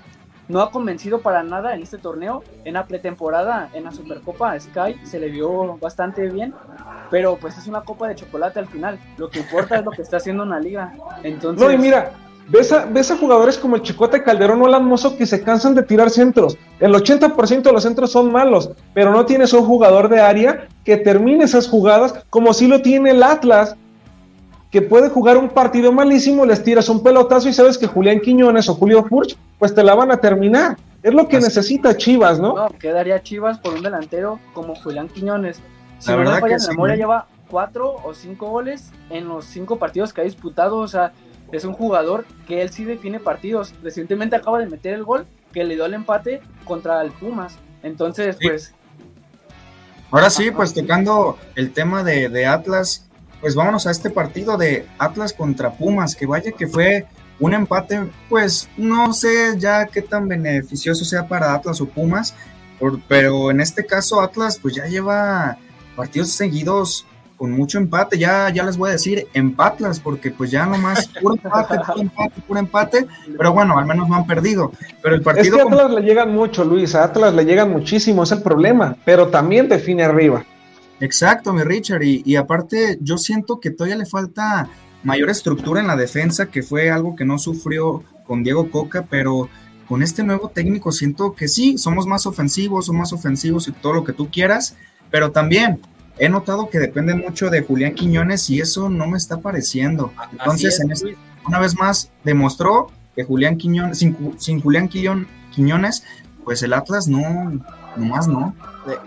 no ha convencido para nada en este torneo. En la pretemporada, en la Supercopa Sky, se le vio bastante bien, pero pues es una copa de chocolate al final. Lo que importa es lo que está haciendo una liga. Entonces... No, y mira, ves a, ves a jugadores como el Chicote Calderón o Alan Mozo que se cansan de tirar centros. El 80% de los centros son malos, pero no tienes un jugador de área que termine esas jugadas como si lo tiene el Atlas. Que puede jugar un partido malísimo, les tiras un pelotazo y sabes que Julián Quiñones o Julio Furch, pues te la van a terminar. Es lo que necesita Chivas, ¿no? No, quedaría Chivas por un delantero como Julián Quiñones. Si no me falla la memoria, ¿eh? lleva cuatro o cinco goles en los cinco partidos que ha disputado. O sea, es un jugador que él sí define partidos. Recientemente acaba de meter el gol que le dio el empate contra el Pumas. Entonces, pues. Ahora sí, pues tocando el tema de, de Atlas, pues vámonos a este partido de Atlas contra Pumas, que vaya que fue un empate, pues no sé ya qué tan beneficioso sea para Atlas o Pumas, pero en este caso Atlas pues ya lleva partidos seguidos con mucho empate, ya, ya les voy a decir empatlas, porque pues ya nomás *laughs* puro empate, puro empate, puro empate, pero bueno, al menos no han perdido. Pero el partido. Es que a Atlas le llegan mucho, Luis, a Atlas le llegan muchísimo, es el problema, pero también define arriba. Exacto, mi Richard, y, y aparte yo siento que todavía le falta mayor estructura en la defensa, que fue algo que no sufrió con Diego Coca, pero con este nuevo técnico siento que sí, somos más ofensivos, somos más ofensivos y todo lo que tú quieras, pero también he notado que depende mucho de Julián Quiñones y eso no me está pareciendo. Entonces, una vez más, demostró que Julián Quiñones, sin, Julián Quiñones, pues el Atlas no, nomás no.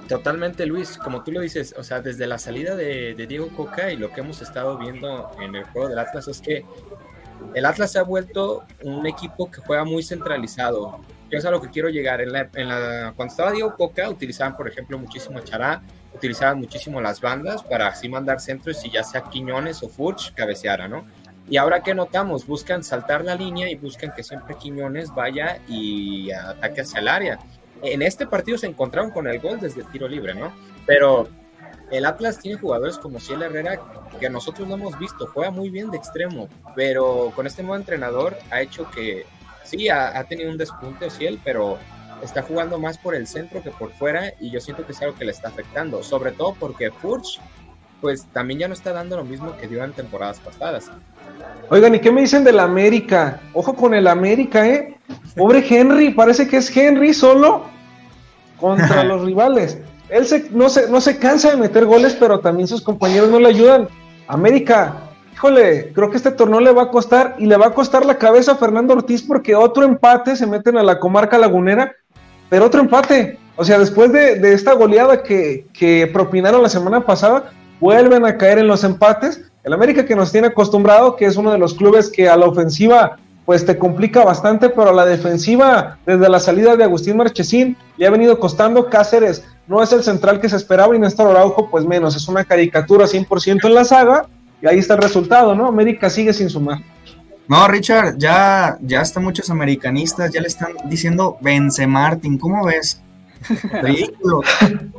Totalmente, Luis, como tú lo dices, o sea, desde la salida de, Diego Coca y lo que hemos estado viendo en el juego del Atlas es que el Atlas se ha vuelto un equipo que juega muy centralizado. Yo es a lo que quiero llegar. En la, en la, cuando estaba Diego Coca, utilizaban, por ejemplo, muchísimo Chará, utilizaban muchísimo las bandas para así mandar centros y ya sea Quiñones o Furch cabeceara, ¿no? Y ahora que notamos, buscan saltar la línea y buscan que siempre Quiñones vaya y ataque hacia el área. En este partido se encontraron con el gol desde el tiro libre, ¿no? Pero el Atlas tiene jugadores como Ciel Herrera que nosotros no hemos visto, juega muy bien de extremo, pero con este nuevo entrenador ha hecho que sí, ha, tenido un despunte Ciel, pero está jugando más por el centro que por fuera y yo siento que es algo que le está afectando, sobre todo porque Furch pues también ya no está dando lo mismo que dio en temporadas pasadas. Oigan, ¿y qué me dicen del América? Ojo con el América, ¿eh? Pobre Henry, parece que es Henry solo contra los rivales. Él se, no, se, no se cansa de meter goles, pero también sus compañeros no le ayudan. América, híjole, creo que este torneo le va a costar y le va a costar la cabeza a Fernando Ortiz porque otro empate se meten a la comarca lagunera pero otro empate. O sea, después de, esta goleada que, que, propinaron la semana pasada, vuelven a caer en los empates. El América que nos tiene acostumbrado, que es uno de los clubes que a la ofensiva pues te complica bastante, pero la defensiva, desde la salida de Agustín Marchesín, le ha venido costando. Cáceres no es el central que se esperaba y Néstor Araujo, pues menos, es una caricatura 100% en la saga, y ahí está el resultado, ¿no? América sigue sin sumar. No, Richard, ya, ya hasta muchos americanistas ya le están diciendo Vence Martin, ¿cómo ves? *laughs* Ridículo.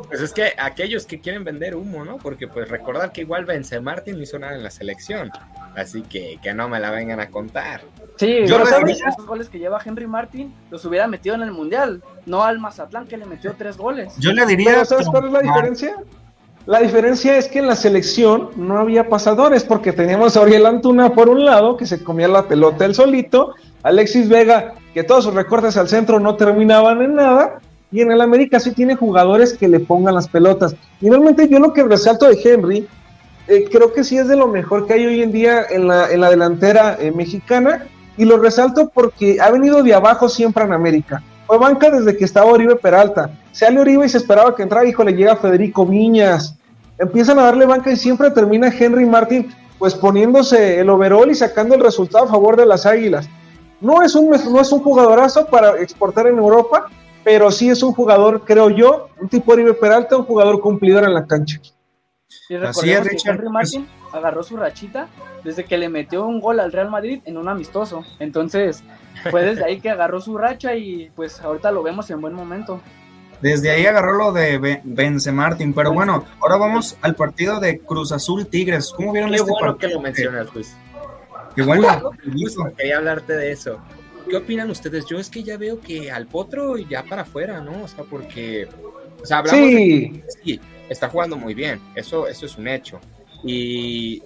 Pues es que aquellos que quieren vender humo, ¿no? Porque pues recordar que igual Vence Martin no hizo nada en la selección. Así que que no me la vengan a contar. Sí, yo sabes, esos goles que lleva Henry Martin los hubiera metido en el Mundial, no al Mazatlán que le metió tres goles. Yo le diría... ¿Sabes cuál es la diferencia? La diferencia es que en la selección no había pasadores, porque teníamos a Oriel Antuna por un lado, que se comía la pelota él solito, Alexis Vega, que todos sus recortes al centro no terminaban en nada, y en el América sí tiene jugadores que le pongan las pelotas. Y realmente yo lo que resalto de Henry, eh, creo que sí es de lo mejor que hay hoy en día en la, en la delantera eh, mexicana, y lo resalto porque ha venido de abajo siempre en América. Fue banca desde que estaba Oribe Peralta Sale Oribe y se esperaba que entrara, hijo, le llega Federico Viñas. Empiezan a darle banca y siempre termina Henry Martin pues poniéndose el overall y sacando el resultado a favor de las Águilas. No es un, no es un jugadorazo para exportar en Europa, pero sí es un jugador, creo yo, un tipo Oribe Peralta, un jugador cumplidor en la cancha. Y Así es, que Henry Martin agarró su rachita desde que le metió un gol al Real Madrid en un amistoso. Entonces, fue desde ahí que agarró su racha y pues ahorita lo vemos en buen momento. Desde ahí agarró lo de Vence Martin. Pero bueno, ahora vamos al partido de Cruz Azul Tigres. ¿Cómo vieron Qué este bueno que lo mencionas, Luis. Qué bueno. *laughs* Quería hablarte de eso. ¿Qué opinan ustedes? Yo es que ya veo que al potro ya para afuera, ¿no? O sea, porque. O sea, hablamos sí. sí, está jugando muy bien. Eso, eso es un hecho. Y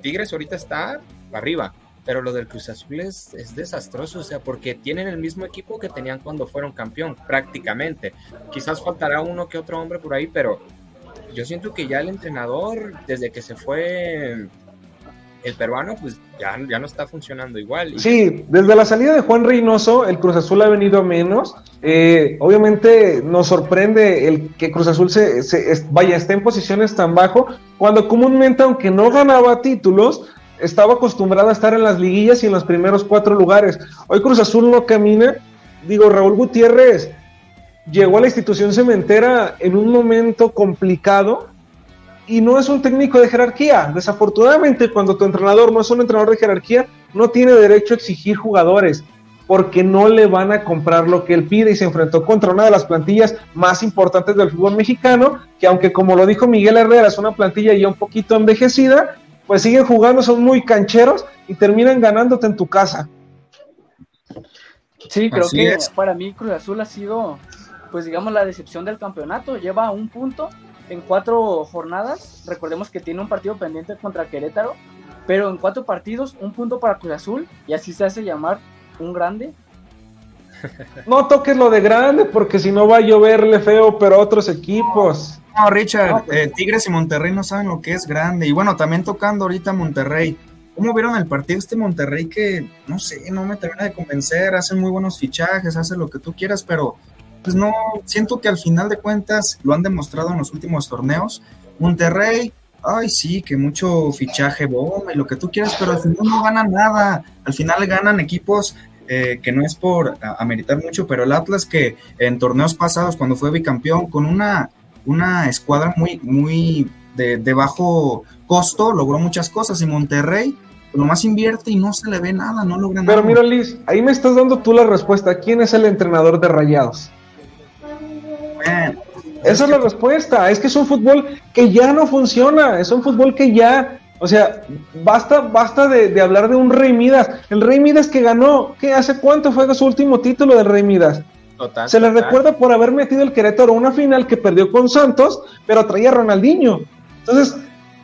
Tigres ahorita está arriba pero lo del Cruz Azul es, es, desastroso, o sea, porque tienen el mismo equipo que tenían cuando fueron campeón, prácticamente. Quizás faltará uno que otro hombre por ahí, pero yo siento que ya el entrenador, desde que se fue el peruano pues ya, ya no está funcionando igual. Sí, desde la salida de Juan Reynoso, el Cruz Azul ha venido a menos. Eh, obviamente nos sorprende el que Cruz Azul se, vaya, esté en posiciones tan bajo, cuando comúnmente, aunque no ganaba títulos, estaba acostumbrado a estar en las liguillas y en los primeros cuatro lugares. Hoy Cruz Azul no camina. Digo, Raúl Gutiérrez llegó a la institución cementera en un momento complicado y no es un técnico de jerarquía. Desafortunadamente, cuando tu entrenador no es un entrenador de jerarquía, no tiene derecho a exigir jugadores porque no le van a comprar lo que él pide y se enfrentó contra una de las plantillas más importantes del fútbol mexicano, que aunque como lo dijo Miguel Herrera, es una plantilla ya un poquito envejecida, pues siguen jugando, son muy cancheros y terminan ganándote en tu casa. Sí, creo que para mí Cruz Azul ha sido, pues digamos, la decepción del campeonato. Lleva un punto en cuatro jornadas. Recordemos que tiene un partido pendiente contra Querétaro, pero en cuatro partidos, un punto para Cruz Azul y así se hace llamar un grande. *laughs* No toques lo de grande porque si no va a lloverle feo, pero otros equipos. No, Richard, pues eh, Tigres y Monterrey no saben lo que es grande. Y bueno, también tocando ahorita Monterrey. ¿Cómo vieron el partido este Monterrey que, no sé, no me termina de convencer? Hacen muy buenos fichajes, hace lo que tú quieras, pero pues no, siento que al final de cuentas lo han demostrado en los últimos torneos. Monterrey, ay sí, que mucho fichaje bomba y lo que tú quieras, pero al final no ganan nada. Al final ganan equipos eh, que no es por ameritar mucho, pero el Atlas que en torneos pasados, cuando fue bicampeón, con una, una escuadra muy, muy de, de bajo costo, logró muchas cosas. Y Monterrey, nomás invierte y no se le ve nada, no logra nada. Pero mira, Liz, ahí me estás dando tú la respuesta. ¿Quién es el entrenador de Rayados? Esa es la respuesta. Es que es un fútbol que ya no funciona. Es un fútbol que ya. O sea, basta, basta de, hablar de un Rey Midas. El Rey Midas que ganó, ¿qué hace cuánto fue su último título de Rey Midas? Se le recuerda por haber metido el Querétaro una final que perdió con Santos, pero traía a Ronaldinho. Entonces,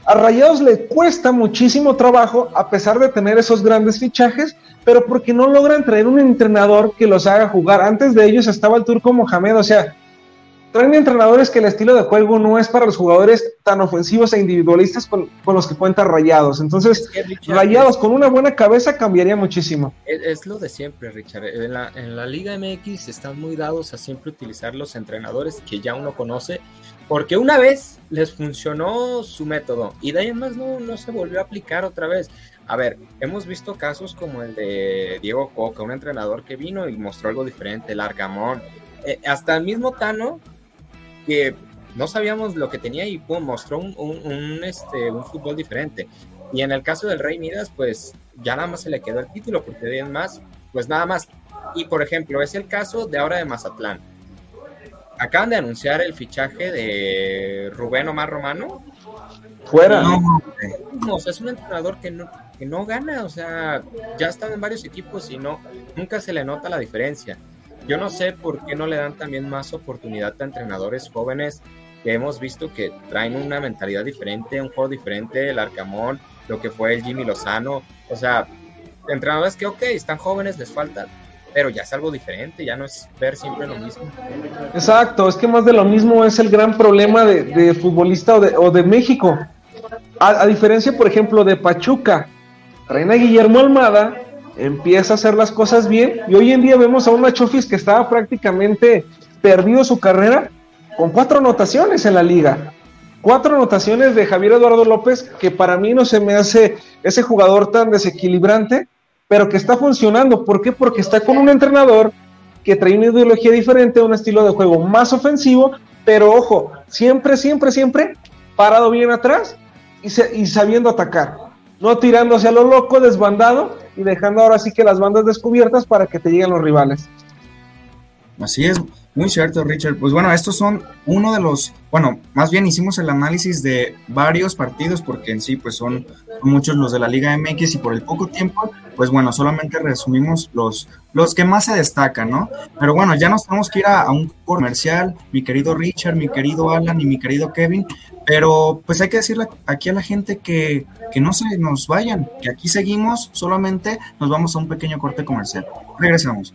a Rayados le cuesta muchísimo trabajo, a pesar de tener esos grandes fichajes, pero porque no logran traer un entrenador que los haga jugar. Antes de ellos estaba el turco Mohamed, o sea, traen entrenadores que el estilo de juego no es para los jugadores tan ofensivos e individualistas con, los que cuenta Rayados. Entonces, Rayados con una buena cabeza cambiaría muchísimo. Es, lo de siempre, Richard. En la, en la, Liga MX están muy dados a siempre utilizar los entrenadores que ya uno conoce, porque una vez les funcionó su método y de ahí en más no, no se volvió a aplicar otra vez. A ver, hemos visto casos como el de Diego Coca, un entrenador que vino y mostró algo diferente, el Argamón. Eh, hasta el mismo Tano que no sabíamos lo que tenía y mostró un, este, un fútbol diferente. Y en el caso del Rey Midas, pues ya nada más se le quedó el título, porque de más, pues nada más. Y por ejemplo, es el caso de ahora de Mazatlán. Acaban de anunciar el fichaje de Rubén Omar Romano. Fuera. No, o sea, es un entrenador que no, que no gana, o sea, ya están en varios equipos y no, nunca se le nota la diferencia. Yo no sé por qué no le dan también más oportunidad a entrenadores jóvenes que hemos visto que traen una mentalidad diferente, un juego diferente, el Arcamón, lo que fue el Jimmy Lozano, o sea, entrenadores que, ok, están jóvenes, les falta, pero ya es algo diferente, ya no es ver siempre lo mismo. Exacto, es que más de lo mismo es el gran problema de, futbolista o de, México. A, a, diferencia, por ejemplo, de Pachuca, Reina Guillermo Almada empieza a hacer las cosas bien y hoy en día vemos a una Chofis que estaba prácticamente perdido su carrera con cuatro anotaciones en la liga. Cuatro anotaciones de Javier Eduardo López que para mí no se me hace ese jugador tan desequilibrante, pero que está funcionando. ¿Por qué? Porque está con un entrenador que trae una ideología diferente, un estilo de juego más ofensivo, pero ojo, siempre, siempre, siempre parado bien atrás y sabiendo atacar no tirándose a lo loco, desbandado y dejando ahora sí que las bandas descubiertas para que te lleguen los rivales. Así es, muy cierto, Richard. Pues bueno, estos son uno de los, bueno, más bien hicimos el análisis de varios partidos porque en sí pues son muchos los de la Liga MX y por el poco tiempo, pues bueno, solamente resumimos los, los que más se destacan, ¿no? Pero bueno, ya nos tenemos que ir a, un comercial, mi querido Richard, mi querido Alan y mi querido Kevin, pero pues hay que decirle aquí a la gente que, que no se nos vayan, que aquí seguimos, solamente nos vamos a un pequeño corte comercial. Regresamos.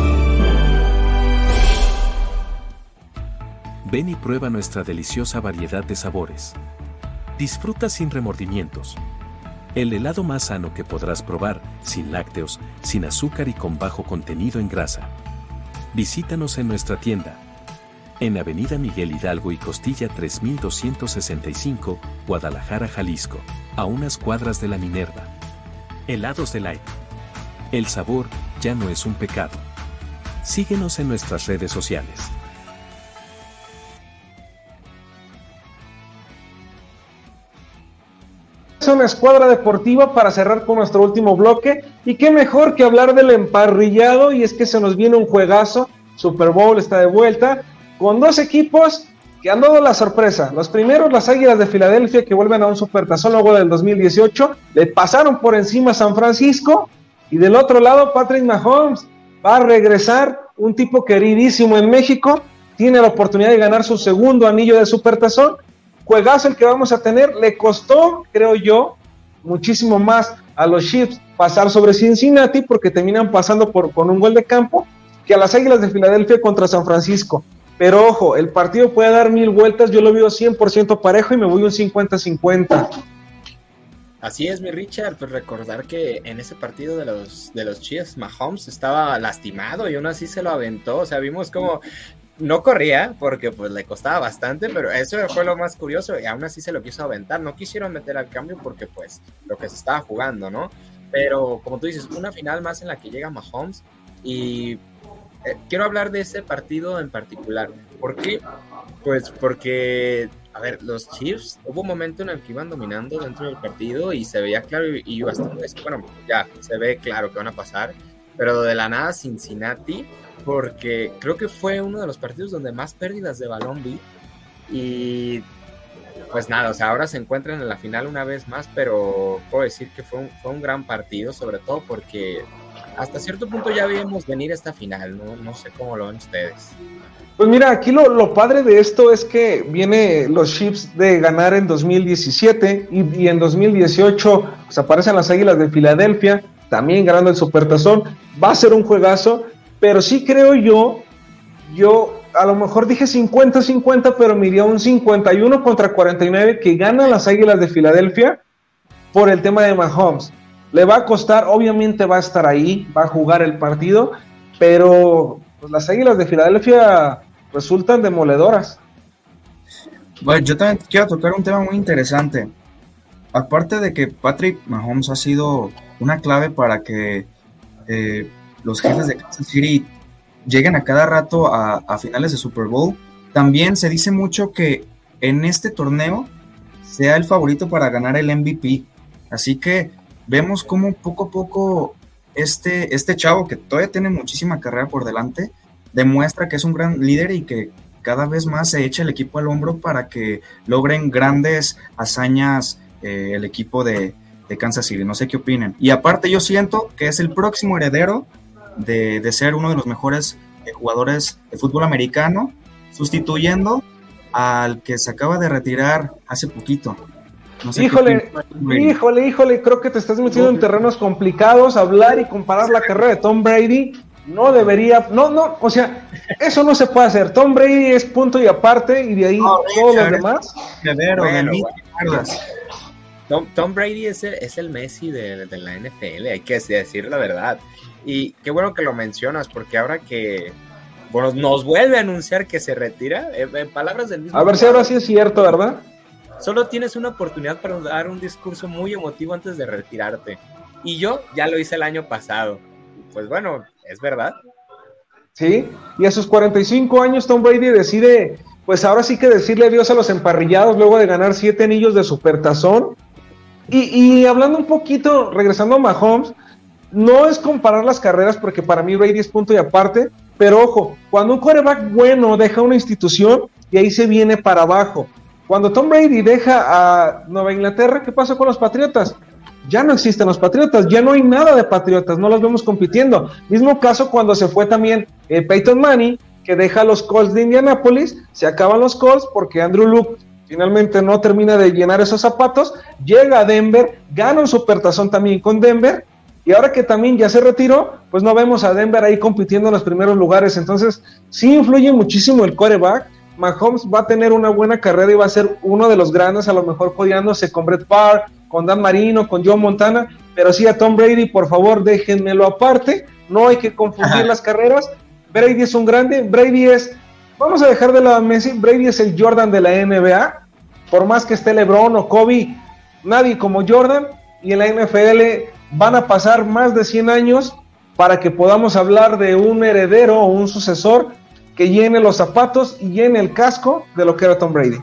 Ven y prueba nuestra deliciosa variedad de sabores. Disfruta sin remordimientos. El helado más sano que podrás probar, sin lácteos, sin azúcar y con bajo contenido en grasa. Visítanos en nuestra tienda. En Avenida Miguel Hidalgo y Costilla 3265, Guadalajara, Jalisco, a unas cuadras de la Minerva. Helados de Light. El sabor ya no es un pecado. Síguenos en nuestras redes sociales. Una escuadra deportiva para cerrar con nuestro último bloque. Y qué mejor que hablar del emparrillado. Y es que se nos viene un juegazo. Super Bowl está de vuelta. Con dos equipos que han dado la sorpresa. Los primeros, las Águilas de Filadelfia, que vuelven a un supertazón luego del 2018. Le pasaron por encima a San Francisco. Y del otro lado, Patrick Mahomes va a regresar. Un tipo queridísimo en México. Tiene la oportunidad de ganar su segundo anillo de supertazón juegazo el que vamos a tener. Le costó, creo yo, muchísimo más a los Chiefs pasar sobre Cincinnati porque terminan pasando por, con un gol de campo que a las Águilas de Filadelfia contra San Francisco. Pero ojo, el partido puede dar mil vueltas, yo lo veo 100% parejo y me voy un 50-50. Así es, mi Richard, pues recordar que en ese partido de los, de los Chiefs, Mahomes estaba lastimado y aún así se lo aventó, o sea, vimos como no corría porque pues le costaba bastante, pero eso fue lo más curioso y aún así se lo quiso aventar. No quisieron meter al cambio porque pues lo que se estaba jugando, ¿no? Pero como tú dices, una final más en la que llega Mahomes y eh, quiero hablar de ese partido en particular. ¿Por qué? Pues porque, a ver, los Chiefs, hubo un momento en el que iban dominando dentro del partido y se veía claro y, y bastante, bueno, ya se ve claro que van a pasar, pero de la nada Cincinnati porque creo que fue uno de los partidos donde más pérdidas de balón vi. Y pues nada, o sea, ahora se encuentran en la final una vez más, pero puedo decir que fue un, fue un gran partido, sobre todo porque hasta cierto punto ya vimos venir esta final, ¿no? No sé cómo lo ven ustedes. Pues mira, aquí lo, lo padre de esto es que viene los Chiefs de ganar en 2017 y, y en 2018 pues aparecen las Águilas de Filadelfia, también ganando el Supertazón. Va a ser un juegazo pero sí creo yo, yo a lo mejor dije 50-50, pero me un 51 contra 49 que ganan las Águilas de Filadelfia por el tema de Mahomes. Le va a costar, obviamente va a estar ahí, va a jugar el partido, pero pues, las Águilas de Filadelfia resultan demoledoras. Bueno, yo también quiero tocar un tema muy interesante. Aparte de que Patrick Mahomes ha sido una clave para que eh, los jefes de Kansas City lleguen a cada rato a, finales de Super Bowl. También se dice mucho que en este torneo sea el favorito para ganar el MVP. Así que vemos cómo poco a poco este, este chavo, que todavía tiene muchísima carrera por delante, demuestra que es un gran líder y que cada vez más se echa el equipo al hombro para que logren grandes hazañas eh, el equipo de, de Kansas City. No sé qué opinen. Y aparte yo siento que es el próximo heredero de, ser uno de los mejores eh, jugadores de fútbol americano, sustituyendo al que se acaba de retirar hace poquito. híjole, híjole, híjole, creo que te estás metiendo en terrenos complicados, hablar y comparar la carrera de Tom Brady no debería, no, no, o sea, eso no se puede hacer. Tom Brady es punto y aparte y de ahí todos los demás. Tom, Brady es el, es el Messi de, de, la NFL, hay que decir la verdad. Y qué bueno que lo mencionas, porque ahora que bueno, nos vuelve a anunciar que se retira, en, palabras del mismo. A ver si ahora sí es cierto, ¿verdad? Solo tienes una oportunidad para dar un discurso muy emotivo antes de retirarte. Y yo ya lo hice el año pasado. Pues bueno, es verdad. Sí, y a sus 45 años Tom Brady decide, pues ahora sí que decirle adiós a los emparrillados luego de ganar siete anillos de supertazón. Y, hablando un poquito, regresando a Mahomes, no es comparar las carreras porque para mí Brady es punto y aparte, pero ojo, cuando un quarterback bueno deja una institución y ahí se viene para abajo. Cuando Tom Brady deja a Nueva Inglaterra, ¿qué pasa con los Patriotas? Ya no existen los Patriotas, ya no hay nada de Patriotas, no los vemos compitiendo. Mismo caso cuando se fue también eh, Peyton Manning, que deja los Colts de Indianapolis, se acaban los Colts porque Andrew Luke finalmente no termina de llenar esos zapatos, llega a Denver, gana un supertazón también con Denver y ahora que también ya se retiró, pues no vemos a Denver ahí compitiendo en los primeros lugares. Entonces, sí influye muchísimo el quarterback. Mahomes va a tener una buena carrera y va a ser uno de los grandes, a lo mejor podiándose con Brett Parr, con Dan Marino, con Joe Montana. Pero sí a Tom Brady, por favor, déjenmelo aparte. No hay que confundir las carreras. Brady es un grande. Brady es, vamos a dejar de lado a Messi. Brady es el Jordan de la NBA. Por más que esté LeBron o Kobe, nadie como Jordan. Y en la NFL van a pasar más de 100 años para que podamos hablar de un heredero o un sucesor que llene los zapatos y llene el casco de lo que era Tom Brady.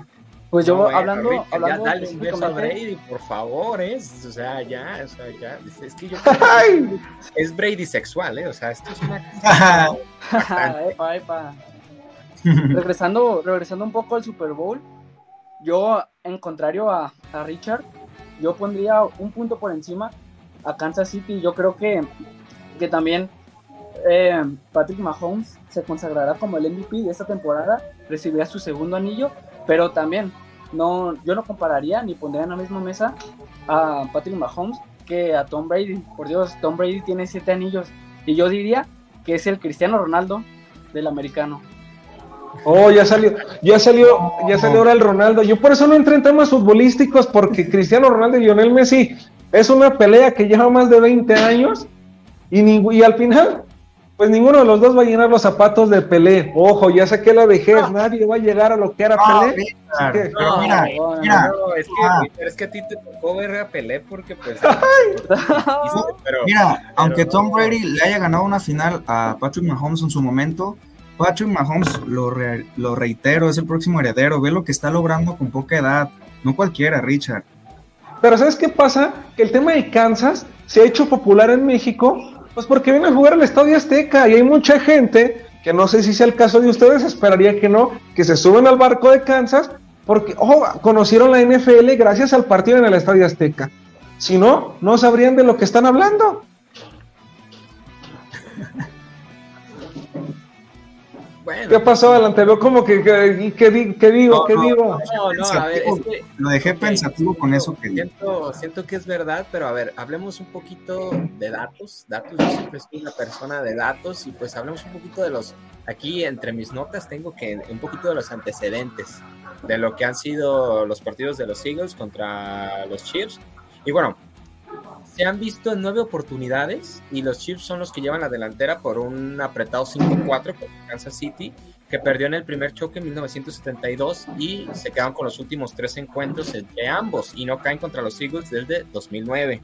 Pues yo hablando, hablando ya dale un beso a Brady, por favor, es, o sea, ya, o sea, ya, es, que yo *laughs* es Brady sexual, eh, o sea, esto es una *laughs* *laughs* regresando, regresando un poco al Super Bowl, yo en contrario a, a Richard, yo pondría un punto por encima a Kansas City. Yo creo que, que también eh, Patrick Mahomes se consagrará como el MVP de esta temporada, recibirá su segundo anillo, pero también no, yo no compararía ni pondría en la misma mesa a Patrick Mahomes que a Tom Brady. Por Dios, Tom Brady tiene siete anillos y yo diría que es el Cristiano Ronaldo del americano. Oh, ya salió, ya salió, ya salió ahora el Ronaldo. Yo por eso no entré en temas futbolísticos, porque *laughs* Cristiano Ronaldo y Lionel Messi es una pelea que lleva más de 20 años y, y al final, pues ninguno de los dos va a llenar los zapatos de Pelé. Ojo, ya sé que la vejez, nadie va a llegar a lo que era Pelé. no, mira, mira, es, que, ah. es que a ti te tocó ver a Pelé porque pues... *laughs* mira, aunque Tom Brady le haya ganado una final a Patrick Mahomes en su momento, Patrick Mahomes, lo, lo reitero, es el próximo heredero. Ve lo que está logrando con poca edad. No cualquiera, Richard. Pero ¿sabes qué pasa? Que el tema de Kansas se ha hecho popular en México, pues porque viene a jugar al Estadio Azteca y hay mucha gente, que no sé si sea el caso de ustedes, esperaría que no, que se suben al barco de Kansas porque, ojo, conocieron la NFL gracias al partido en el Estadio Azteca. Si no, no sabrían de lo que están hablando. *laughs* ¿Qué pasó adelante? Veo como que, que, que, digo, ¿qué digo? No, no, a ver, es que, lo dejé pensativo con eso que siento, siento que es verdad, pero a ver, hablemos un poquito de datos. Datos, yo siempre soy una persona de datos y pues hablemos un poquito de los. Aquí entre mis notas tengo que un poquito de los antecedentes de lo que han sido los partidos de los Eagles contra los Chiefs. Y bueno, se han visto en nueve oportunidades y los Chiefs son los que llevan la delantera por un apretado 5-4 con Kansas City, que perdió en el primer choque en 1972 y se quedan con los últimos tres encuentros entre ambos y no caen contra los Eagles desde 2009.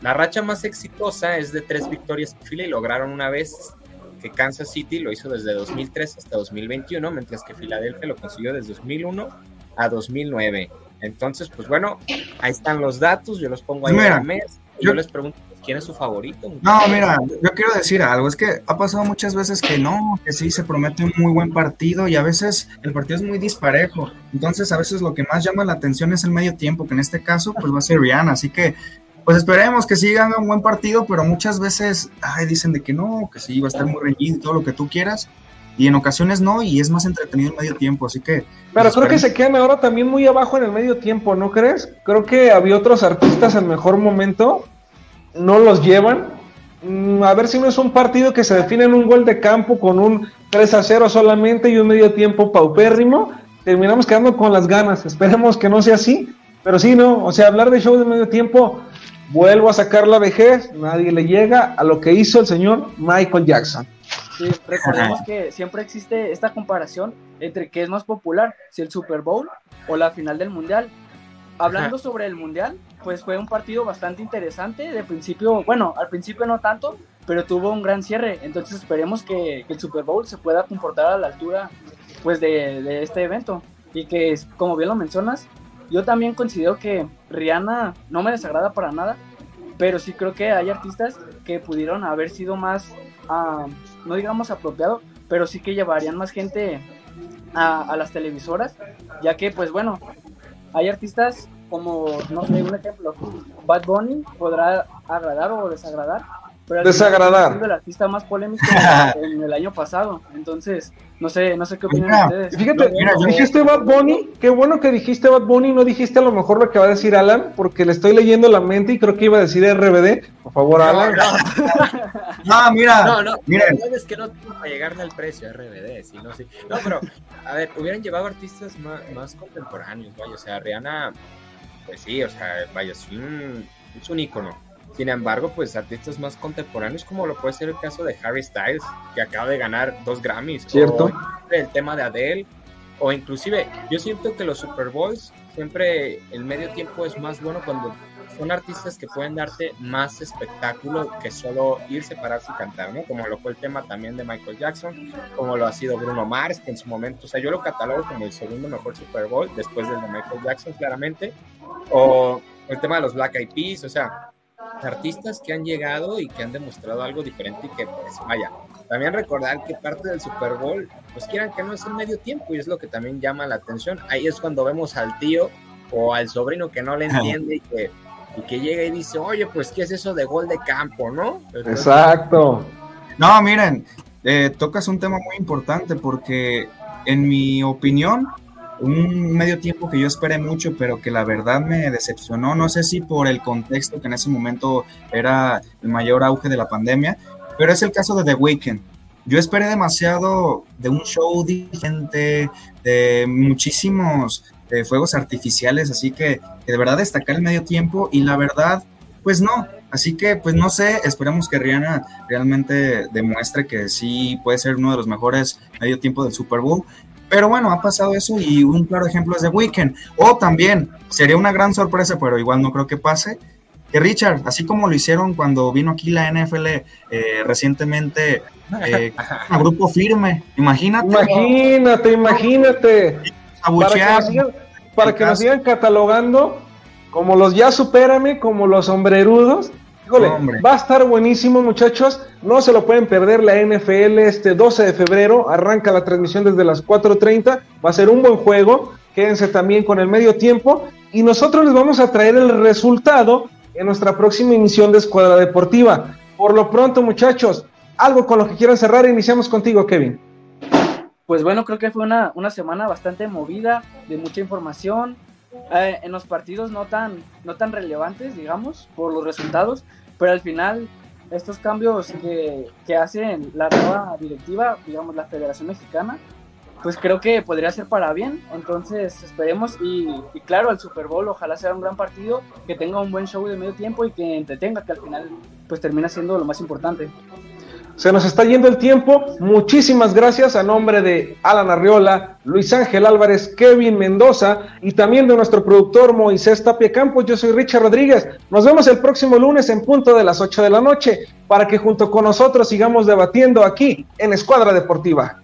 La racha más exitosa es de tres victorias en fila y lograron una vez que Kansas City lo hizo desde 2003 hasta 2021, mientras que Filadelfia lo consiguió desde 2001 a 2009. Entonces, pues bueno, ahí están los datos, yo los pongo ahí en la mesa. Yo, les pregunto quién es su favorito. No, mira, yo quiero decir algo, es que ha pasado muchas veces que no, que sí se promete un muy buen partido y a veces el partido es muy disparejo. Entonces, a veces lo que más llama la atención es el medio tiempo, que en este caso pues va a ser Rihanna, así que pues esperemos que sigan un buen partido, pero muchas veces ay, dicen de que no, que sí va a estar muy reñido y todo lo que tú quieras. Y en ocasiones no, y es más entretenido el medio tiempo, así que... Pero pues, creo que se quedan ahora también muy abajo en el medio tiempo, ¿no crees? Creo que había otros artistas en mejor momento, no los llevan. Mm, a ver si no es un partido que se define en un gol de campo con un 3 a 0 solamente y un medio tiempo paupérrimo. Terminamos quedando con las ganas. Esperemos que no sea así. Pero sí, no. O sea, hablar de show de medio tiempo, vuelvo a sacar la vejez. Nadie le llega a lo que hizo el señor Michael Jackson. Sí, recordemos que siempre existe esta comparación entre qué es más popular, si el Super Bowl o la final del Mundial. Hablando sobre el Mundial, pues fue un partido bastante interesante. De principio, bueno, al principio no tanto, pero tuvo un gran cierre. Entonces esperemos que, el Super Bowl se pueda comportar a la altura pues de, de este evento. Y que, como bien lo mencionas, yo también considero que Rihanna no me desagrada para nada, pero sí creo que hay artistas que pudieron haber sido más no digamos apropiado, pero sí que llevarían más gente a, las televisoras, ya que pues bueno, hay artistas como, no sé, un ejemplo, Bad Bunny podrá agradar o desagradar, pero desagradar. el artista más polémico en el año pasado, entonces no sé, no sé qué opinan ustedes. Fíjate, mira, dijiste Bad Bunny, qué bueno que dijiste Bad Bunny, no dijiste a lo mejor lo que va a decir Alan, porque le estoy leyendo la mente y creo que iba a decir RBD. Por favor, Alan. *laughs* No, mira. No, no, mira. La verdad es que no para llegarle al precio RBD, sí, no, sí. No, pero, a ver, hubieran llevado artistas más, más contemporáneos, vaya, o sea, Rihanna, pues sí, o sea, vaya, es un, es un ícono sin embargo, pues artistas más contemporáneos, como lo puede ser el caso de Harry Styles, que acaba de ganar dos Grammys, ¿Cierto? el tema de Adele, o inclusive yo siento que los Super Bowls siempre el medio tiempo es más bueno cuando son artistas que pueden darte más espectáculo que solo irse, pararse y cantar, ¿no? Como lo fue el tema también de Michael Jackson, como lo ha sido Bruno Mars, que en su momento, o sea, yo lo catalogo como el segundo mejor Super Bowl, después del de Michael Jackson, claramente, o el tema de los Black Eyed Peas, o sea, artistas que han llegado y que han demostrado algo diferente y que pues vaya, también recordar que parte del Super Bowl, pues quieran que no es el medio tiempo y es lo que también llama la atención. Ahí es cuando vemos al tío o al sobrino que no le entiende y que, y que llega y dice, oye, pues qué es eso de gol de campo, ¿no? Exacto. No, miren, eh, tocas un tema muy importante porque en mi opinión, un medio tiempo que yo esperé mucho, pero que la verdad me decepcionó. No sé si por el contexto que en ese momento era el mayor auge de la pandemia, pero es el caso de The Weeknd. Yo esperé demasiado de un show diferente, de muchísimos fuegos artificiales, así que, que de verdad destacar el medio tiempo y la verdad, pues no. Así que, pues no sé, esperemos que Rihanna realmente demuestre que sí puede ser uno de los mejores medio tiempo del Super Bowl. Pero bueno, ha pasado eso y un claro ejemplo es The Weeknd. O también, sería una gran sorpresa, pero igual no creo que pase, que Richard, así como lo hicieron cuando vino aquí la NFL eh, recientemente, eh, *laughs* a grupo firme, imagínate. Imagínate, imagínate. Para que, nos sigan, catalogando como los ya supérame, como los sombrerudos, va a estar buenísimo, muchachos. No se lo pueden perder la NFL este 12 de febrero. Arranca la transmisión desde las 4:30. Va a ser un buen juego. Quédense también con el medio tiempo. Y nosotros les vamos a traer el resultado en nuestra próxima emisión de Escuadra Deportiva. Por lo pronto, muchachos, algo con lo que quieran cerrar. Iniciamos contigo, Kevin. Pues bueno, creo que fue una, una semana bastante movida, de mucha información, eh, en los partidos no tan, no tan relevantes, digamos, por los resultados, pero al final estos cambios que, que hace la nueva directiva, digamos la Federación Mexicana, pues creo que podría ser para bien. Entonces esperemos y, y, claro, el Super Bowl ojalá sea un gran partido, que tenga un buen show de medio tiempo y que entretenga, que al final pues termina siendo lo más importante. Se nos está yendo el tiempo. Muchísimas gracias a nombre de Alan Arriola, Luis Ángel Álvarez, Kevin Mendoza y también de nuestro productor Moisés Tapia Campos. Yo soy Richard Rodríguez. Nos vemos el próximo lunes en punto de las 8 de la noche para que junto con nosotros sigamos debatiendo aquí en Escuadra Deportiva.